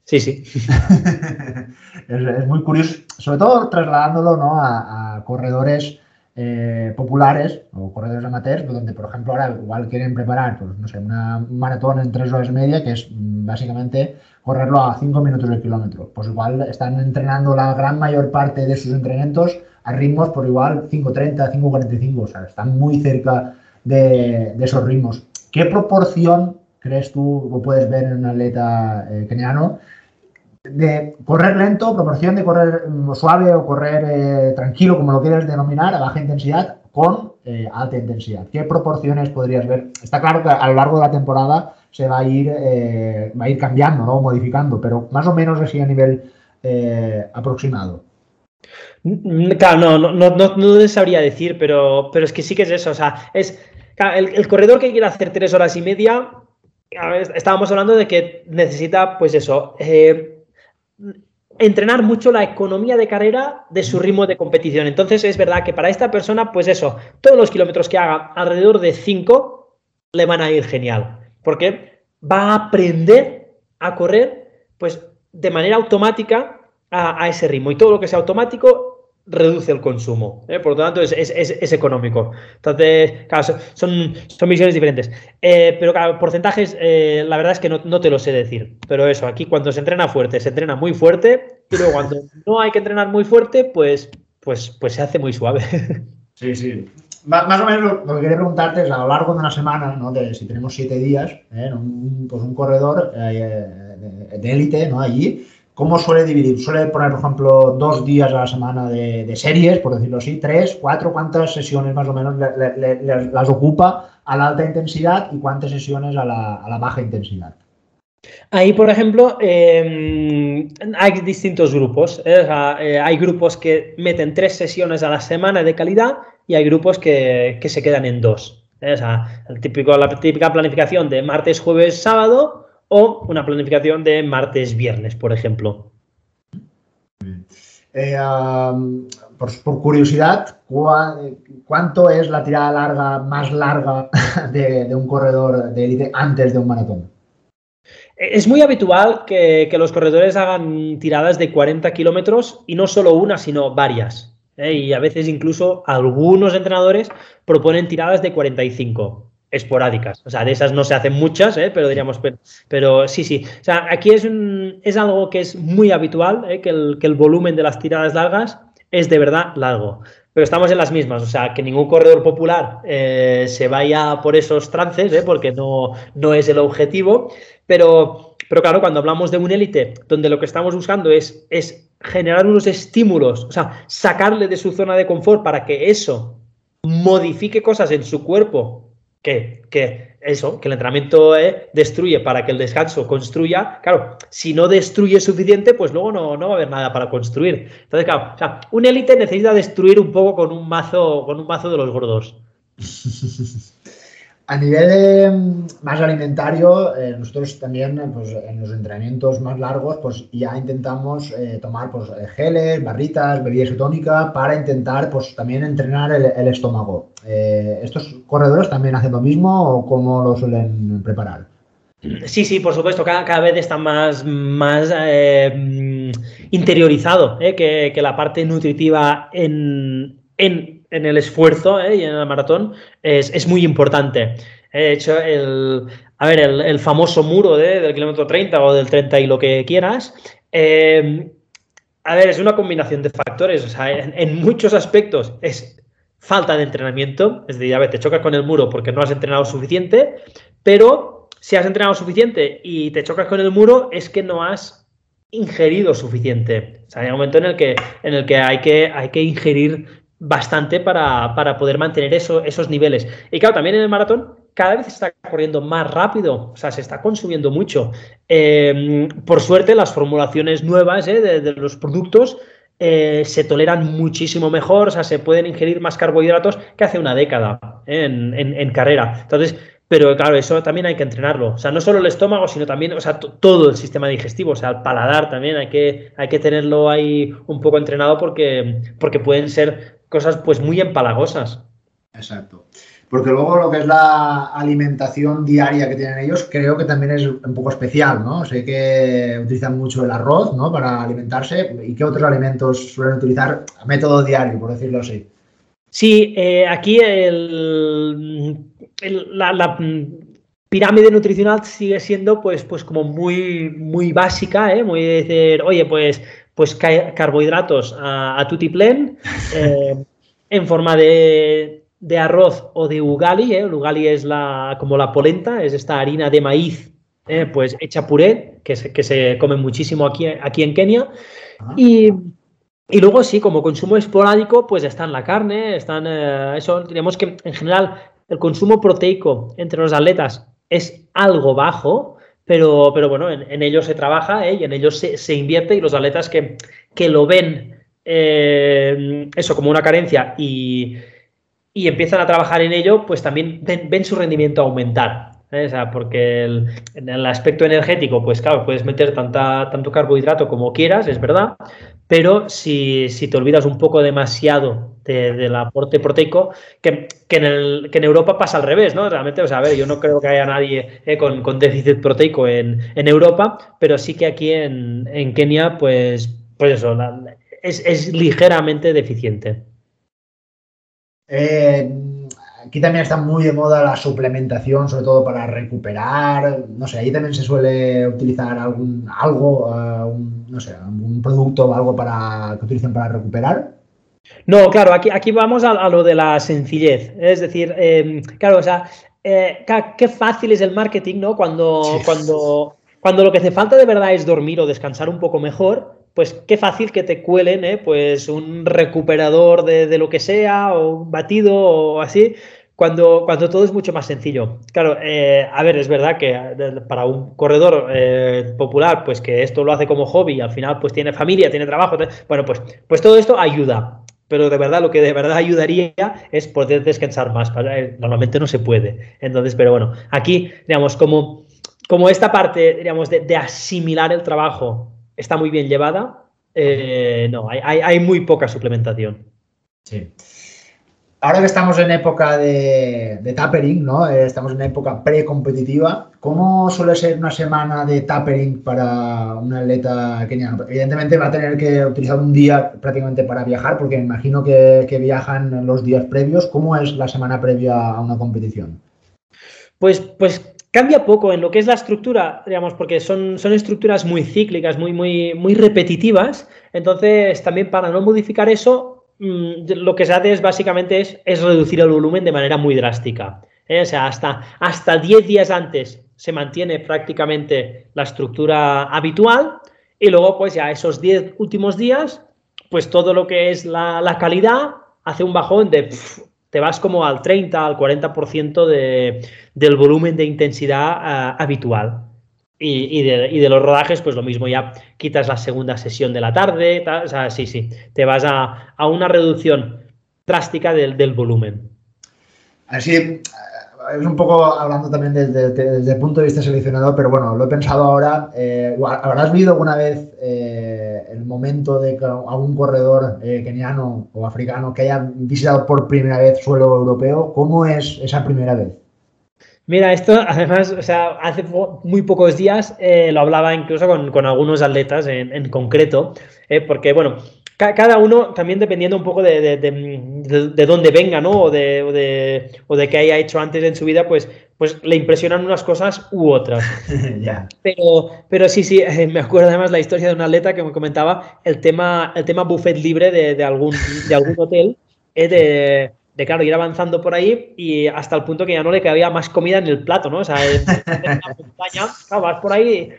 Sí, sí. es, muy curioso, sobre todo trasladándolo ¿no? a corredores eh, populares o corredores amateurs, donde por ejemplo ahora igual quieren preparar, pues no sé, una maratón en tres horas y media, que es mm, básicamente correrlo a cinco minutos del kilómetro. Pues igual están entrenando la gran mayor parte de sus entrenamientos a ritmos por igual 5.30, 5.45, o sea, están muy cerca de, esos ritmos. ¿Qué proporción crees tú o puedes ver en un atleta eh, keniano de correr lento, proporción de correr mm, suave o correr eh, tranquilo, como lo quieres denominar, a baja intensidad, con eh, alta intensidad? ¿Qué proporciones podrías ver? Está claro que a lo largo de la temporada se va a ir, va a ir cambiando, ¿no? modificando, pero más o menos así a nivel aproximado. Mm, claro, no, no, no, no, sabría decir, pero, es que sí que es eso. O sea, es el, corredor que quiere hacer tres horas y media, estábamos hablando de que necesita, pues eso, eh, entrenar mucho la economía de carrera de su ritmo de competición. Entonces es verdad que para esta persona, pues eso, todos los kilómetros que haga alrededor de cinco le van a ir genial, porque va a aprender a correr, pues de manera automática a, ese ritmo. Y todo lo que sea automático reduce el consumo. ¿eh? Por lo tanto, es, económico. Entonces, claro, son, son misiones diferentes. Eh, pero, claro, porcentajes, eh, la verdad es que no, te lo sé decir. Pero eso, aquí cuando se entrena fuerte, se entrena muy fuerte. Y luego cuando no hay que entrenar muy fuerte, pues, pues, pues se hace muy suave. Sí, sí. Más, o menos lo, que quería preguntarte es a lo largo de una semana, ¿no? De, si tenemos siete días, un, pues un corredor de élite, ¿no? Allí, ¿Cómo suele dividir? ¿Suele poner, por ejemplo, dos días a la semana de, series, por decirlo así? ¿Tres, cuatro? ¿Cuántas sesiones más o menos las ocupa a la alta intensidad y cuántas sesiones a la, baja intensidad? Ahí, por ejemplo, em, hay distintos grupos. ¿eh? Eh, hay grupos que meten tres sesiones a la semana de calidad y hay grupos que, se quedan en dos. ¿eh? típico, la típica planificación de martes, jueves, sábado o una planificación de martes, viernes, por ejemplo. Eh, por, curiosidad, ¿cuánto es la tirada larga más larga de, un corredor de élite antes de un maratón? Es muy habitual que, los corredores hagan tiradas de 40 kilómetros y no solo una, sino varias. ¿eh? Y a veces incluso algunos entrenadores proponen tiradas de 45 esporádicas. O sea, de esas no se hacen muchas, ¿eh? pero diríamos, pero, sí, sí. O sea, aquí es, es algo que es muy habitual, ¿eh? que, el, que, el, volumen de las tiradas largas es de verdad largo. Pero estamos en las mismas, o sea, que ningún corredor popular eh, se vaya por esos trances, ¿eh? porque no, no es el objetivo. Pero, pero claro, cuando hablamos de un élite, donde lo que estamos buscando es, es generar unos estímulos, o sea, sacarle de su zona de confort para que eso modifique cosas en su cuerpo que, que eso, que el entrenamiento eh, destruye para que el descanso construya. Claro, si no destruye suficiente, pues luego no, no va a haber nada para construir. Entonces, claro, o sea, un élite necesita destruir un poco con un mazo, con un mazo de los gordos. A nivel mm, más alimentario, eh, nosotros también pues, en los entrenamientos más largos pues ya intentamos eh, tomar pues, geles, barritas, bebidas isotónicas para intentar pues también entrenar el, estómago. Eh, ¿Estos corredores también hacen lo mismo o cómo lo suelen preparar? Sí, sí, por supuesto, cada, cada vez está más, más mm, interiorizado que, que, la parte nutritiva en, en en el esfuerzo ¿eh? y en el maratón es, muy importante. He hecho el, a ver, el, famoso muro del kilómetro 30 o del 30 y lo que quieras. Eh, a ver, es una combinación de factores. O sea, en, muchos aspectos es falta de entrenamiento. Es decir, a ver, te chocas con el muro porque no has entrenado suficiente, pero si has entrenado suficiente y te chocas con el muro es que no has ingerido suficiente. O sea, hay un momento en el que, en el que, hay, que hay que ingerir bastante para, poder mantener eso, esos niveles. Y claro, también en el maratón cada vez se está corriendo más rápido, o sea, se está consumiendo mucho. Eh, por suerte, las formulaciones nuevas eh, de, los productos eh, se toleran muchísimo mejor, o sea, se pueden ingerir más carbohidratos que hace una década en, en, carrera. Entonces, pero claro, eso también hay que entrenarlo. O sea, no solo el estómago, sino también, o sea, todo el sistema digestivo, o sea, el paladar también hay que, hay que tenerlo ahí un poco entrenado porque, porque pueden ser cosas pues muy empalagosas. Exacto. Porque luego lo que es la alimentación diaria que tienen ellos, creo que también es un poco especial, ¿no? Sé que utilizan mucho el arroz, ¿no? Para alimentarse. ¿Y qué otros alimentos suelen utilizar a método diario, por decirlo así? Sí, eh, aquí el, la, pirámide nutricional sigue siendo pues, pues como muy, muy básica, ¿eh? Muy decir, oye, pues pues carbohidratos a, a tutiplén, eh, en forma de, arroz o de ugali. ¿eh? El ugali es la, como la polenta, es esta harina de maíz eh, pues hecha puré, que se, que se come muchísimo aquí, aquí en Kenia. Ah. Y, y, luego sí, como consumo esporádico, pues están la carne, están eso, diríamos que en general el consumo proteico entre los atletas es algo bajo, pero, pero bueno, en, ello se trabaja ¿eh? y en ello se, invierte y los atletas que, que lo ven eh, eso como una carencia y, y, empiezan a trabajar en ello, pues también ven, su rendimiento aumentar. ¿eh? Porque en el aspecto energético, pues claro, puedes meter tanta, tanto carbohidrato como quieras, es verdad, pero si, te olvidas un poco demasiado del aporte proteico, que, en el, que en Europa pasa al revés, ¿no? Realmente, o sea, a ver, yo no creo que haya nadie eh, con, déficit proteico en, Europa, pero sí que aquí en, Kenia, pues, pues eso, es, ligeramente deficiente. Eh, Aquí también está muy de moda la suplementación, sobre todo para recuperar. No sé, ahí también se suele utilizar algún algo, uh, no sé, un producto o algo para que utilicen para recuperar. No, claro, aquí, aquí vamos a, lo de la sencillez. Es decir, em, claro, o sea, eh, qué fácil es el marketing, ¿no? Cuando, cuando, cuando lo que hace falta de verdad es dormir o descansar un poco mejor, pues qué fácil que te cuelen, ¿eh? Pues un recuperador de, de, lo que sea, o un batido, o así, cuando, cuando todo es mucho más sencillo. Claro, eh, a ver, es verdad que para un corredor eh, popular, pues que esto lo hace como hobby, al final pues tiene familia, tiene trabajo, bueno, pues, pues todo esto ayuda. Pero de verdad, lo que de verdad ayudaría es poder descansar más. Normalmente no se puede. Entonces, pero bueno, aquí, digamos, como, como esta parte, digamos, de, asimilar el trabajo está muy bien llevada, no, hay, hay, hay muy poca suplementación. Sí ahora que estamos en época de, tapering, ¿no? Eh, estamos en época pre-competitiva, ¿cómo suele ser una semana de tapering para un atleta keniano? Evidentemente va a tener que utilizar un día prácticamente para viajar, porque me imagino que, viajan los días previos. ¿Cómo es la semana previa a una competición? Pues, pues cambia poco en lo que es la estructura, digamos, porque son, son estructuras muy cíclicas, muy, muy, muy repetitivas. Entonces, también para no modificar eso, lo que se hace es básicamente es, reducir el volumen de manera muy drástica. ¿eh? O sea, hasta, hasta 10 días antes se mantiene prácticamente la estructura habitual y luego pues ya esos 10 últimos días, pues todo lo que es la, calidad hace un bajón de... te vas como al 30, al 40% de, del volumen de intensidad ah, habitual. Y, de, los rodajes, pues lo mismo, ya quitas la segunda sesión de la tarde, o sea, sí, sí, te vas a, una reducción drástica del, volumen. Así, eh, es un poco hablando también desde, el punto de vista seleccionado, pero bueno, lo he pensado ahora. Eh, ¿Habrás visto alguna vez eh, el momento de que algún corredor keniano o africano que haya visitado por primera vez suelo europeo? ¿Cómo es esa primera vez? Mira, esto además, o sea, hace muy pocos días eh, lo hablaba incluso con, algunos atletas en, concreto, eh, porque bueno, cada uno también dependiendo un poco de, de, dónde venga, ¿no? O de, o, de, o de qué haya hecho antes en su vida, pues, pues le impresionan unas cosas u otras. pero, pero sí, sí, me acuerdo además la historia de un atleta que me comentaba el tema, el tema buffet libre de, algún, de algún hotel. Eh, de, de claro, ir avanzando por ahí y hasta el punto que ya no le cabía más comida en el plato, ¿no? O sea, en, la montaña, claro, vas por ahí,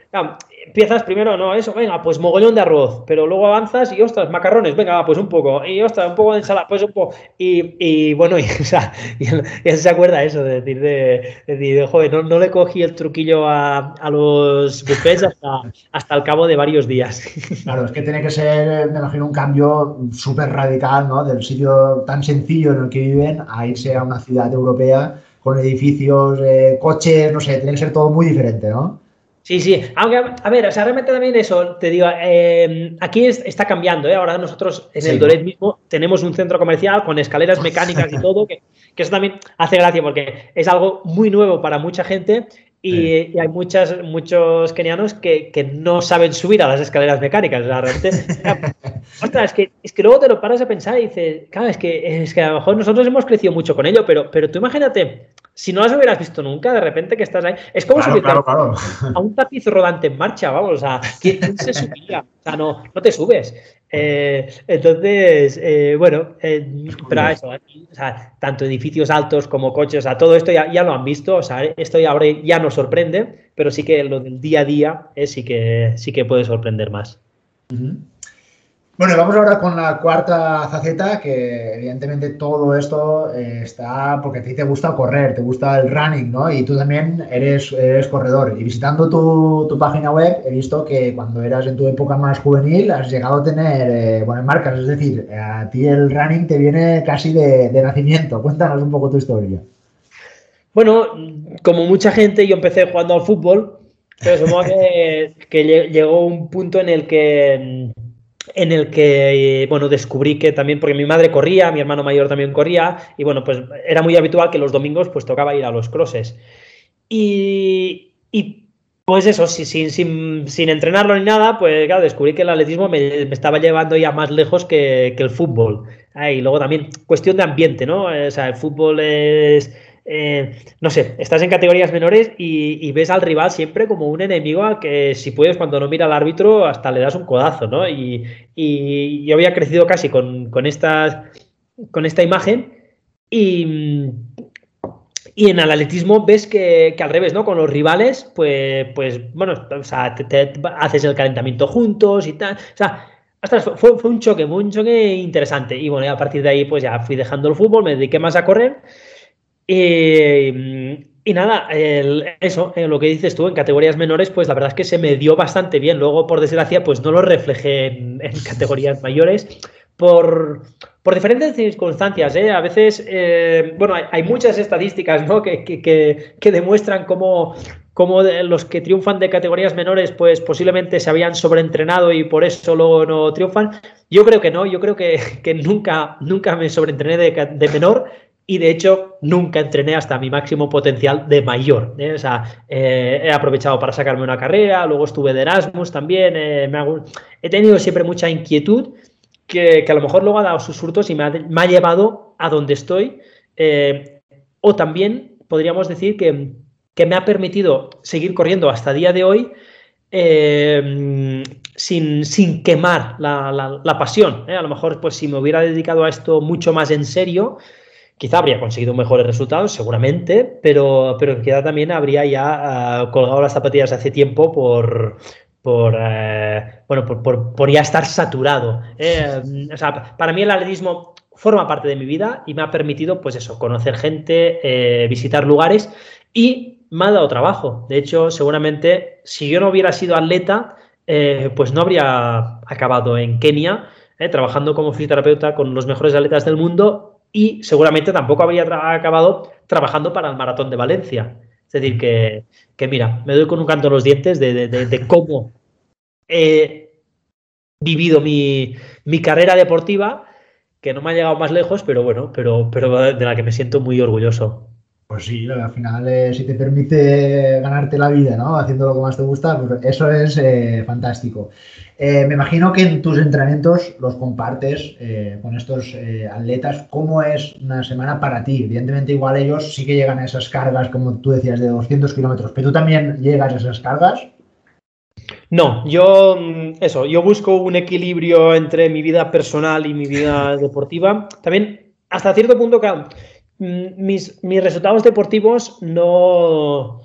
empiezas primero, no, eso, venga, pues mogollón de arroz, pero luego avanzas y, ostras, macarrones, venga, pues un poco, y ostras, un poco de ensalada, pues un poco, y, bueno, y, o sea, y, él se acuerda eso, de decir, de, decir, joder, no, le cogí el truquillo a, los buffets hasta, hasta el cabo de varios días. Claro, es que tiene que ser, me imagino, un cambio súper radical, ¿no? Del sitio tan sencillo en el que viven a irse a una ciudad europea con edificios, eh, coches, no sé, tiene que ser todo muy diferente, ¿no? Sí, sí, aunque, a ver, o sea, realmente también eso, te digo, eh, aquí está cambiando, ¿eh? Ahora nosotros en el Doret mismo tenemos un centro comercial con escaleras mecánicas y todo, que, que, eso también hace gracia porque es algo muy nuevo para mucha gente Y, hay muchas, muchos kenianos que, que, no saben subir a las escaleras mecánicas. Realmente. ostras, es que, es que luego te lo paras a pensar y dices, claro, es que, es que a lo mejor nosotros hemos crecido mucho con ello, pero, pero tú imagínate, si no las hubieras visto nunca, de repente que estás ahí. Es como subir a un tapiz rodante en marcha, vamos. O sea, ¿quién, se subía? O sea, no, no te subes. Eh, entonces, eh, bueno, eh, pero eso, o sea, tanto edificios altos como coches, o todo esto ya, ya, lo han visto, o sea, esto ya, ahora ya nos sorprende, pero sí que lo del día a día sí, que, sí que puede sorprender más. Bueno, vamos ahora con la cuarta faceta, que evidentemente todo esto eh, está porque a ti te gusta correr, te gusta el running, ¿no? Y tú también eres, eres corredor. Y visitando tu, página web he visto que cuando eras en tu época más juvenil has llegado a tener eh, buenas marcas, es decir, a ti el running te viene casi de, nacimiento. Cuéntanos un poco tu historia. Bueno, como mucha gente, yo empecé jugando al fútbol, pero supongo que, que llegó un punto en el que en el que, bueno, descubrí que también, porque mi madre corría, mi hermano mayor también corría, y bueno, pues era muy habitual que los domingos pues tocaba ir a los crosses. Y, y pues eso, sin, sin, sin, entrenarlo ni nada, pues claro, descubrí que el atletismo me, estaba llevando ya más lejos que, que el fútbol. Ah, y luego también cuestión de ambiente, ¿no? O sea, el fútbol es eh, no sé, estás en categorías menores y, ves al rival siempre como un enemigo al que si puedes cuando no mira al árbitro hasta le das un codazo, ¿no? Y, yo había crecido casi con, con, con esta imagen y, y en el atletismo ves que, al revés, ¿no? Con los rivales, pues, pues bueno, o sea, te, haces el calentamiento juntos y tal. O sea, fue, fue, un choque, un choque interesante. Y bueno, a partir de ahí, pues ya fui dejando el fútbol, me dediqué más a correr. Y, nada, eso, eh, lo que dices tú, en categorías menores, pues la verdad es que se me dio bastante bien. Luego, por desgracia, pues no lo reflejé en, categorías mayores por, diferentes circunstancias. ¿eh? A veces, eh, bueno, hay, muchas estadísticas ¿no? que, que, demuestran cómo, cómo, los que triunfan de categorías menores, pues posiblemente se habían sobreentrenado y por eso luego no triunfan. Yo creo que no, yo creo que, nunca, nunca me sobreentrené de, de menor y de hecho nunca entrené hasta mi máximo potencial de mayor. ¿eh? O sea, eh, he aprovechado para sacarme una carrera, luego estuve de Erasmus también, eh, he tenido siempre mucha inquietud que, a lo mejor luego ha dado sus frutos y me ha, llevado a donde estoy. o también podríamos decir que, me ha permitido seguir corriendo hasta día de hoy. sin, sin, quemar la, la pasión. A lo mejor, pues si me hubiera dedicado a esto mucho más en serio, Quizá habría conseguido mejores resultados, seguramente, pero, pero quizá también habría ya ah, colgado las zapatillas hace tiempo por, por, eh, bueno, por, ya estar saturado. Eh, o sea, para mí el atletismo forma parte de mi vida y me ha permitido, pues eso, conocer gente, eh, visitar lugares y me ha dado trabajo. De hecho, seguramente, si yo no hubiera sido atleta, pues no habría acabado en Kenia, trabajando como fisioterapeuta con los mejores atletas del mundo y seguramente tampoco habría acabado trabajando para el Maratón de Valencia. Es decir, que, mira, me doy con un canto en los dientes de, cómo he vivido mi, carrera deportiva, que no me ha llegado más lejos, pero bueno, pero, pero de la que me siento muy orgulloso. Pues sí, al final, eh, si te permite ganarte la vida, ¿no? Haciendo lo que más te gusta, pues eso es eh, fantástico. Eh, me imagino que en tus entrenamientos los compartes con estos atletas. ¿Cómo es una semana para ti? Evidentemente, igual ellos sí que llegan a esas cargas, como tú decías, de 200 kilómetros, pero tú también llegas a esas cargas. No, yo, mm, eso, yo busco un equilibrio entre mi vida personal y mi vida deportiva. También, hasta cierto punto, mis, mis resultados deportivos no,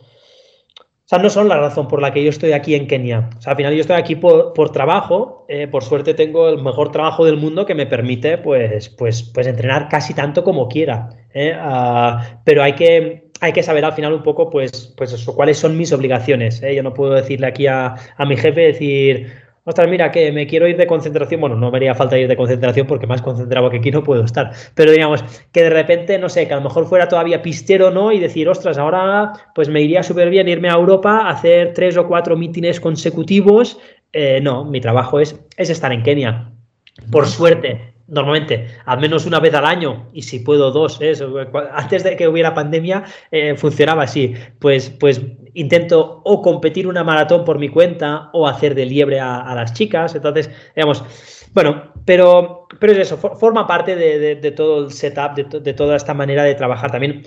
o sea, no son la razón por la que yo estoy aquí en Kenia. O sea, al final yo estoy aquí por, trabajo. Eh, por suerte tengo el mejor trabajo del mundo que me permite, pues, pues, pues entrenar casi tanto como quiera. ¿eh? Ah, pero hay que, hay que saber al final un poco, pues, pues eso, cuáles son mis obligaciones. ¿eh? Yo no puedo decirle aquí a, a mi jefe, decir, ostras, mira, que me quiero ir de concentración. Bueno, no me haría falta ir de concentración porque más concentrado que aquí no puedo estar. Pero digamos, que de repente, no sé, que a lo mejor fuera todavía pistero, ¿no? Y decir, ostras, ahora pues me iría súper bien irme a Europa a hacer tres o cuatro mítines consecutivos. Eh, no, mi trabajo es, es estar en Kenia. Por suerte, normalmente al menos una vez al año y si puedo dos ¿eh? antes de que hubiera pandemia eh, funcionaba así pues pues intento o competir una maratón por mi cuenta o hacer de liebre a, las chicas. Entonces, digamos, bueno, pero, pero es eso, forma parte de, todo el setup, de, toda esta manera de trabajar. También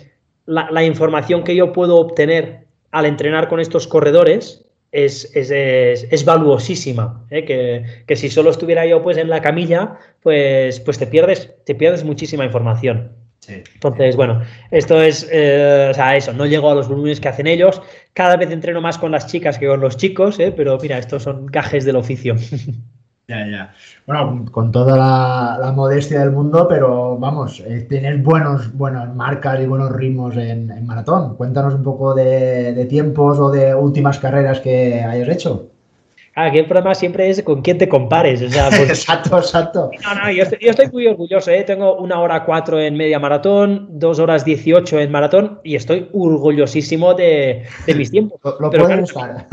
la, información que yo puedo obtener al entrenar con estos corredores es, es, es, valuosísima. ¿eh? Que, que, si solo estuviera yo pues en la camilla, pues, pues te, pierdes, te pierdes muchísima información. Entonces, bueno, esto es, eh, o sea, eso, no llego a los volúmenes que hacen ellos. Cada vez entreno más con las chicas que con los chicos, ¿eh? pero mira, estos son gajes del oficio. Ya, ya. Bueno, con toda la, modestia del mundo, pero vamos, eh, tienes buenos, buenas marcas y buenos ritmos en, maratón. Cuéntanos un poco de, tiempos o de últimas carreras que hayas hecho. Aquí el problema siempre es con quién te compares. Pues exacto, exacto. No, no, yo estoy, muy orgulloso. ¿eh? Tengo una hora cuatro en media maratón, dos horas dieciocho en maratón y estoy orgullosísimo de, mis tiempos. Lo, Pero, estar.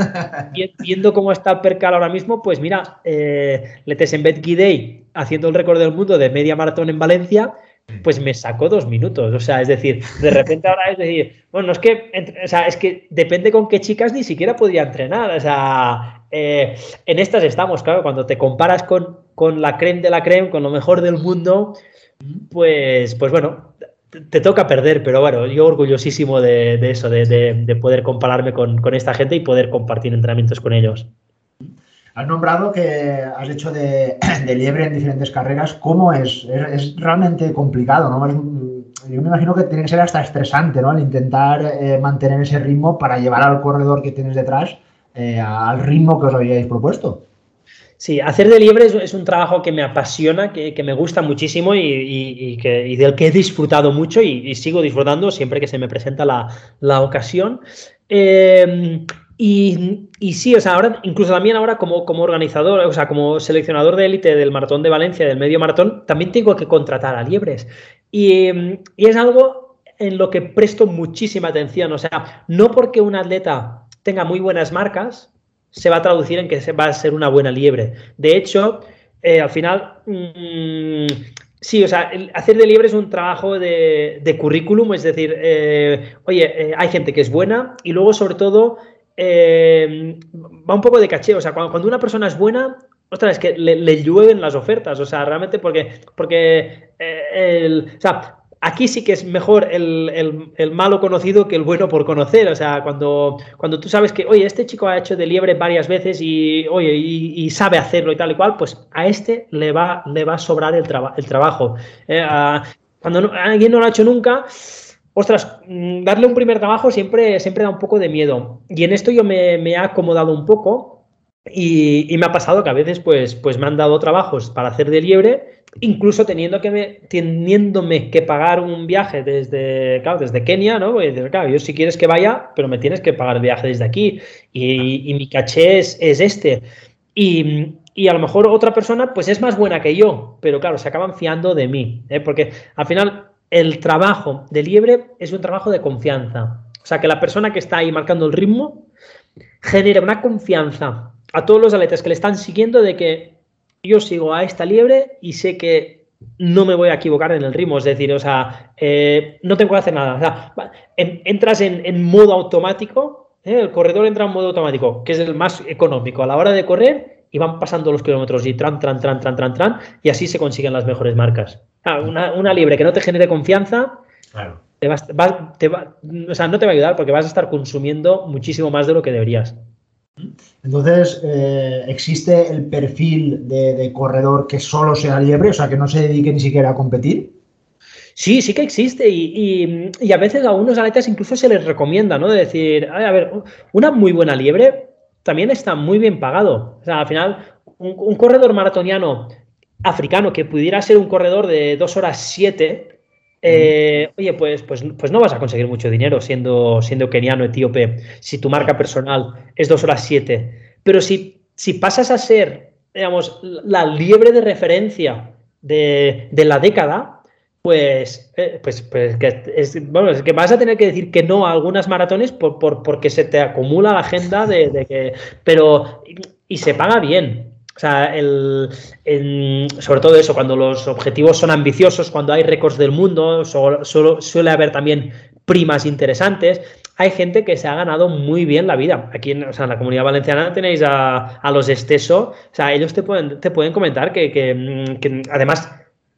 viendo cómo está percal ahora mismo, pues mira, eh, Letesembet Guidey haciendo el récord del mundo de media maratón en Valencia pues me sacó dos minutos. O sea, es decir, de repente ahora es decir, bueno, es que, o sea, es que depende con qué chicas ni siquiera podía entrenar. O sea, eh, en estas estamos, claro, cuando te comparas con, con la creme de la creme, con lo mejor del mundo, pues, pues bueno, te, toca perder, pero bueno, yo orgullosísimo de, eso, de, poder compararme con, con esta gente y poder compartir entrenamientos con ellos. Has nombrado que has hecho de, liebre en diferentes carreras. ¿Cómo es? es? realmente complicado, ¿no? yo me imagino que tiene que ser hasta estresante, ¿no? Al intentar eh, mantener ese ritmo para llevar al corredor que tienes detrás eh, al ritmo que os habíais propuesto. Sí, hacer de liebre es, un trabajo que me apasiona, que, me gusta muchísimo y, que, del que he disfrutado mucho y, sigo disfrutando siempre que se me presenta la, ocasión. Eh, y, sí, o sea, ahora, incluso también ahora como, como organizador, o sea, como seleccionador de élite del maratón de Valencia, del medio maratón, también tengo que contratar a liebres. Y, es algo en lo que presto muchísima atención. O sea, no porque un atleta tenga muy buenas marcas, se va a traducir en que va a ser una buena liebre. De hecho, eh, al final, mm, sí, o sea, hacer de liebre es un trabajo de, currículum, es decir, eh, oye, eh, hay gente que es buena y luego, sobre todo, va un poco de caché. O sea, cuando, una persona es buena, ostras, es que le, llueven las ofertas. O sea, realmente porque, porque sea, aquí sí que es mejor el, malo conocido que el bueno por conocer. O sea, cuando, cuando tú sabes que, oye, este chico ha hecho de liebre varias veces y, oye, y, sabe hacerlo y tal y cual, pues a este le va, le va a sobrar el, el trabajo. Eh, cuando alguien no lo ha hecho nunca, ostras, mm, darle un primer trabajo siempre, siempre da un poco de miedo. Y en esto yo me, he acomodado un poco y, me ha pasado que a veces pues, pues me han dado trabajos para hacer de liebre, incluso teniendo que me, teniéndome que pagar un viaje desde, desde Kenia, ¿no? claro, yo si quieres que vaya, pero me tienes que pagar el viaje desde aquí y, mi caché es, este. Y, a lo mejor otra persona pues es más buena que yo, pero claro, se acaban fiando de mí, ¿eh? porque al final el trabajo de liebre es un trabajo de confianza. O sea, que la persona que está ahí marcando el ritmo genera una confianza a todos los atletas que le están siguiendo de que yo sigo a esta liebre y sé que no me voy a equivocar en el ritmo. Es decir, o sea, eh, no tengo que hacer nada. O sea, entras en, modo automático, ¿eh? el corredor entra en modo automático, que es el más económico. A la hora de correr, y van pasando los kilómetros y tran, tran, tran, tran, tran, tran, y así se consiguen las mejores marcas. Ah, una, libre que no te genere confianza, te va, o sea, no te va a ayudar porque vas a estar consumiendo muchísimo más de lo que deberías. Entonces, eh, ¿existe el perfil de, corredor que solo sea liebre, o sea, que no se dedique ni siquiera a competir? Sí, sí que existe y, a veces a unos atletas incluso se les recomienda, ¿no? De decir, a ver, una muy buena liebre también está muy bien pagado. O sea, al final, un corredor maratoniano africano que pudiera ser un corredor de 2 horas 7, eh, oye, pues, pues, pues no vas a conseguir mucho dinero siendo, siendo keniano, etíope, si tu marca personal es 2 horas 7. Pero si, si pasas a ser, digamos, la liebre de referencia de, la década, pues, eh, pues, pues que es, bueno, que vas a tener que decir que no a algunas maratones por, porque se te acumula la agenda de, de que. Pero. Y se paga bien. O sea, el, sobre todo eso, cuando los objetivos son ambiciosos, cuando hay récords del mundo, solo, suele haber también primas interesantes. hay gente que se ha ganado muy bien la vida. Aquí en, la comunidad valenciana tenéis a, los Esteso, o sea, ellos te pueden, te pueden comentar que, mm, además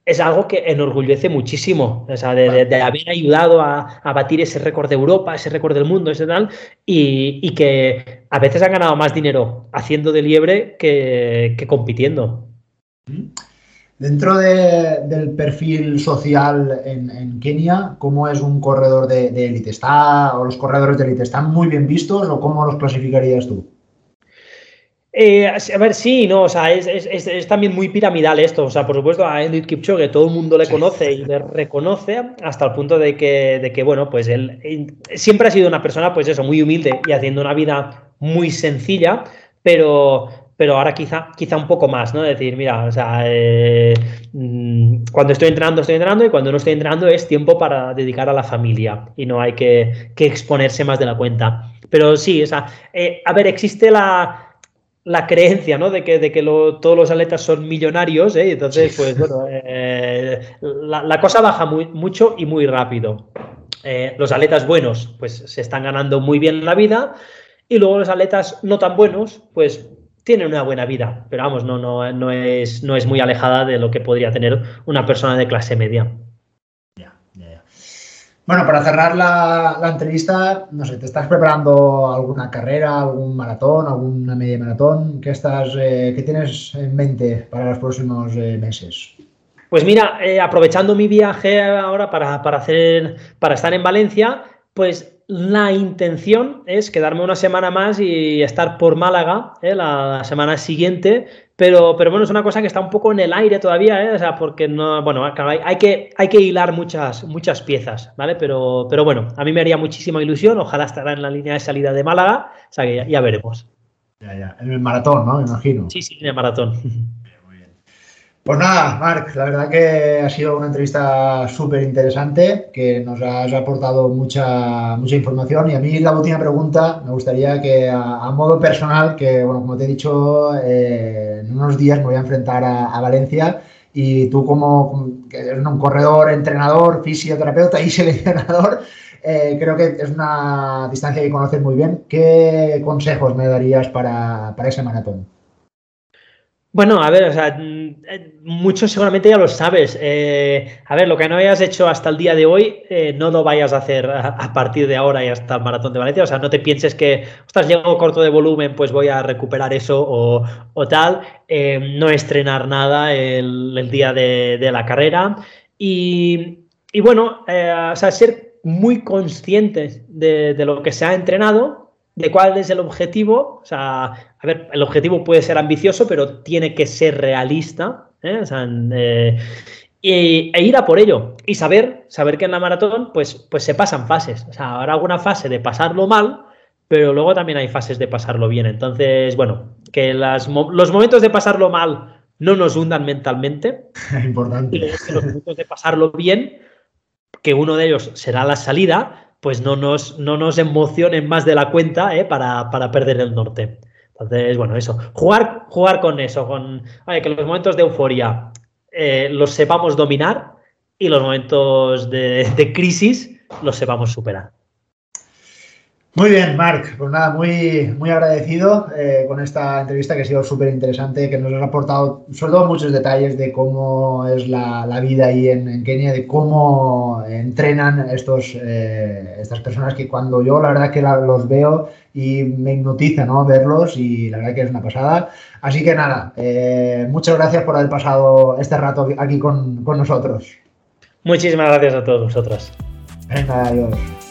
es algo que enorgullece muchísimo, o sea, de, haber ayudado a, batir ese récord de Europa, ese récord del mundo, ese tal, y, que a veces han ganado más dinero haciendo de liebre que, que compitiendo. Dentro del perfil social en, Kenia, ¿cómo es un corredor de, élite? ¿Está, ¿O los corredores de élite están muy bien vistos o cómo los clasificarías tú? Eh, a ver, sí, no, o sea, es, también muy piramidal esto. O sea, por supuesto, a Eliud Kipchoge todo el mundo le conoce y le reconoce hasta el punto de que, de que, bueno, pues él siempre ha sido una persona, pues eso, muy humilde y haciendo una vida muy sencilla, pero, pero ahora quizá, quizá un poco más, ¿no? Decir, mira, o sea, eh, mm, cuando estoy entrenando, estoy entrenando y cuando no estoy entrenando es tiempo para dedicar a la familia y no hay que, exponerse más de la cuenta. Pero sí, o sea, eh, a ver, existe la, creencia, ¿no? De que, de que todos los atletas son millonarios, ¿eh? Entonces, pues bueno, eh, la, cosa baja muy, mucho y muy rápido. los atletas buenos, pues se están ganando muy bien la vida. Y luego los atletas no tan buenos, pues tiene una buena vida, pero vamos, no, no, no, es, no es muy alejada de lo que podría tener una persona de clase media. Bueno, para cerrar la, entrevista, no sé, ¿te estás preparando alguna carrera, algún maratón, alguna media maratón? ¿Qué, estás, eh, ¿qué tienes en mente para los próximos eh, meses? Pues mira, eh, aprovechando mi viaje ahora para, para, hacer, para estar en Valencia, pues la intención es quedarme una semana más y estar por Málaga ¿eh? la, semana siguiente, pero, pero bueno, es una cosa que está un poco en el aire todavía, ¿eh? o sea, porque no, bueno, hay, que, hay que hilar muchas, muchas piezas, ¿vale? Pero, pero bueno, a mí me haría muchísima ilusión, ojalá estará en la línea de salida de Málaga, o sea que ya, ya veremos. Ya, ya, en el maratón, ¿no? Me imagino. Sí, sí, en el maratón. Pues nada, Marc, la verdad que ha sido una entrevista súper interesante, que nos has aportado mucha, mucha información. Y a mí la última pregunta, me gustaría que a, modo personal, que bueno, como te he dicho, eh, en unos días me voy a enfrentar a, Valencia y tú como que eres un corredor, entrenador, fisioterapeuta y seleccionador, eh, creo que es una distancia que conoces muy bien. ¿Qué consejos me darías para, para ese maratón? Bueno, a ver, o sea, mm, eh, muchos seguramente ya lo sabes. Eh, a ver, lo que no hayas hecho hasta el día de hoy, eh, no lo vayas a hacer a, partir de ahora y hasta el maratón de Valencia. O sea, no te pienses que, ostras, llego corto de volumen, pues voy a recuperar eso o, tal. no estrenar nada el, día de, la carrera. Y, bueno, o sea, ser muy conscientes de lo que se ha entrenado de cuál es el objetivo. O sea, a ver, el objetivo puede ser ambicioso, pero tiene que ser realista. ¿eh? Eh, e ir a por ello. Y saber, saber que en la maratón, pues, pues se pasan fases. O sea, habrá alguna fase de pasarlo mal, pero luego también hay fases de pasarlo bien. Entonces, bueno, que las, los momentos de pasarlo mal no nos hundan mentalmente. Importante. Y los momentos de pasarlo bien, que uno de ellos será la salida, pues no nos, no nos emocionen más de la cuenta ¿eh? para, perder el norte. Entonces, bueno, eso. Jugar, jugar con eso, con que los momentos de euforia eh, los sepamos dominar y los momentos de, de crisis los sepamos superar. Muy bien, Marc. Pues nada, muy, muy agradecido eh, con esta entrevista que ha sido súper interesante, que nos has aportado sobre todo muchos detalles de cómo es la, vida ahí en, Kenia, de cómo entrenan estos, eh, estas personas que cuando yo la verdad que los veo y me hipnotiza ¿no? verlos y la verdad que es una pasada. Así que nada, eh, muchas gracias por haber pasado este rato aquí con, con nosotros. Muchísimas gracias a todos vosotros. Venga, adiós.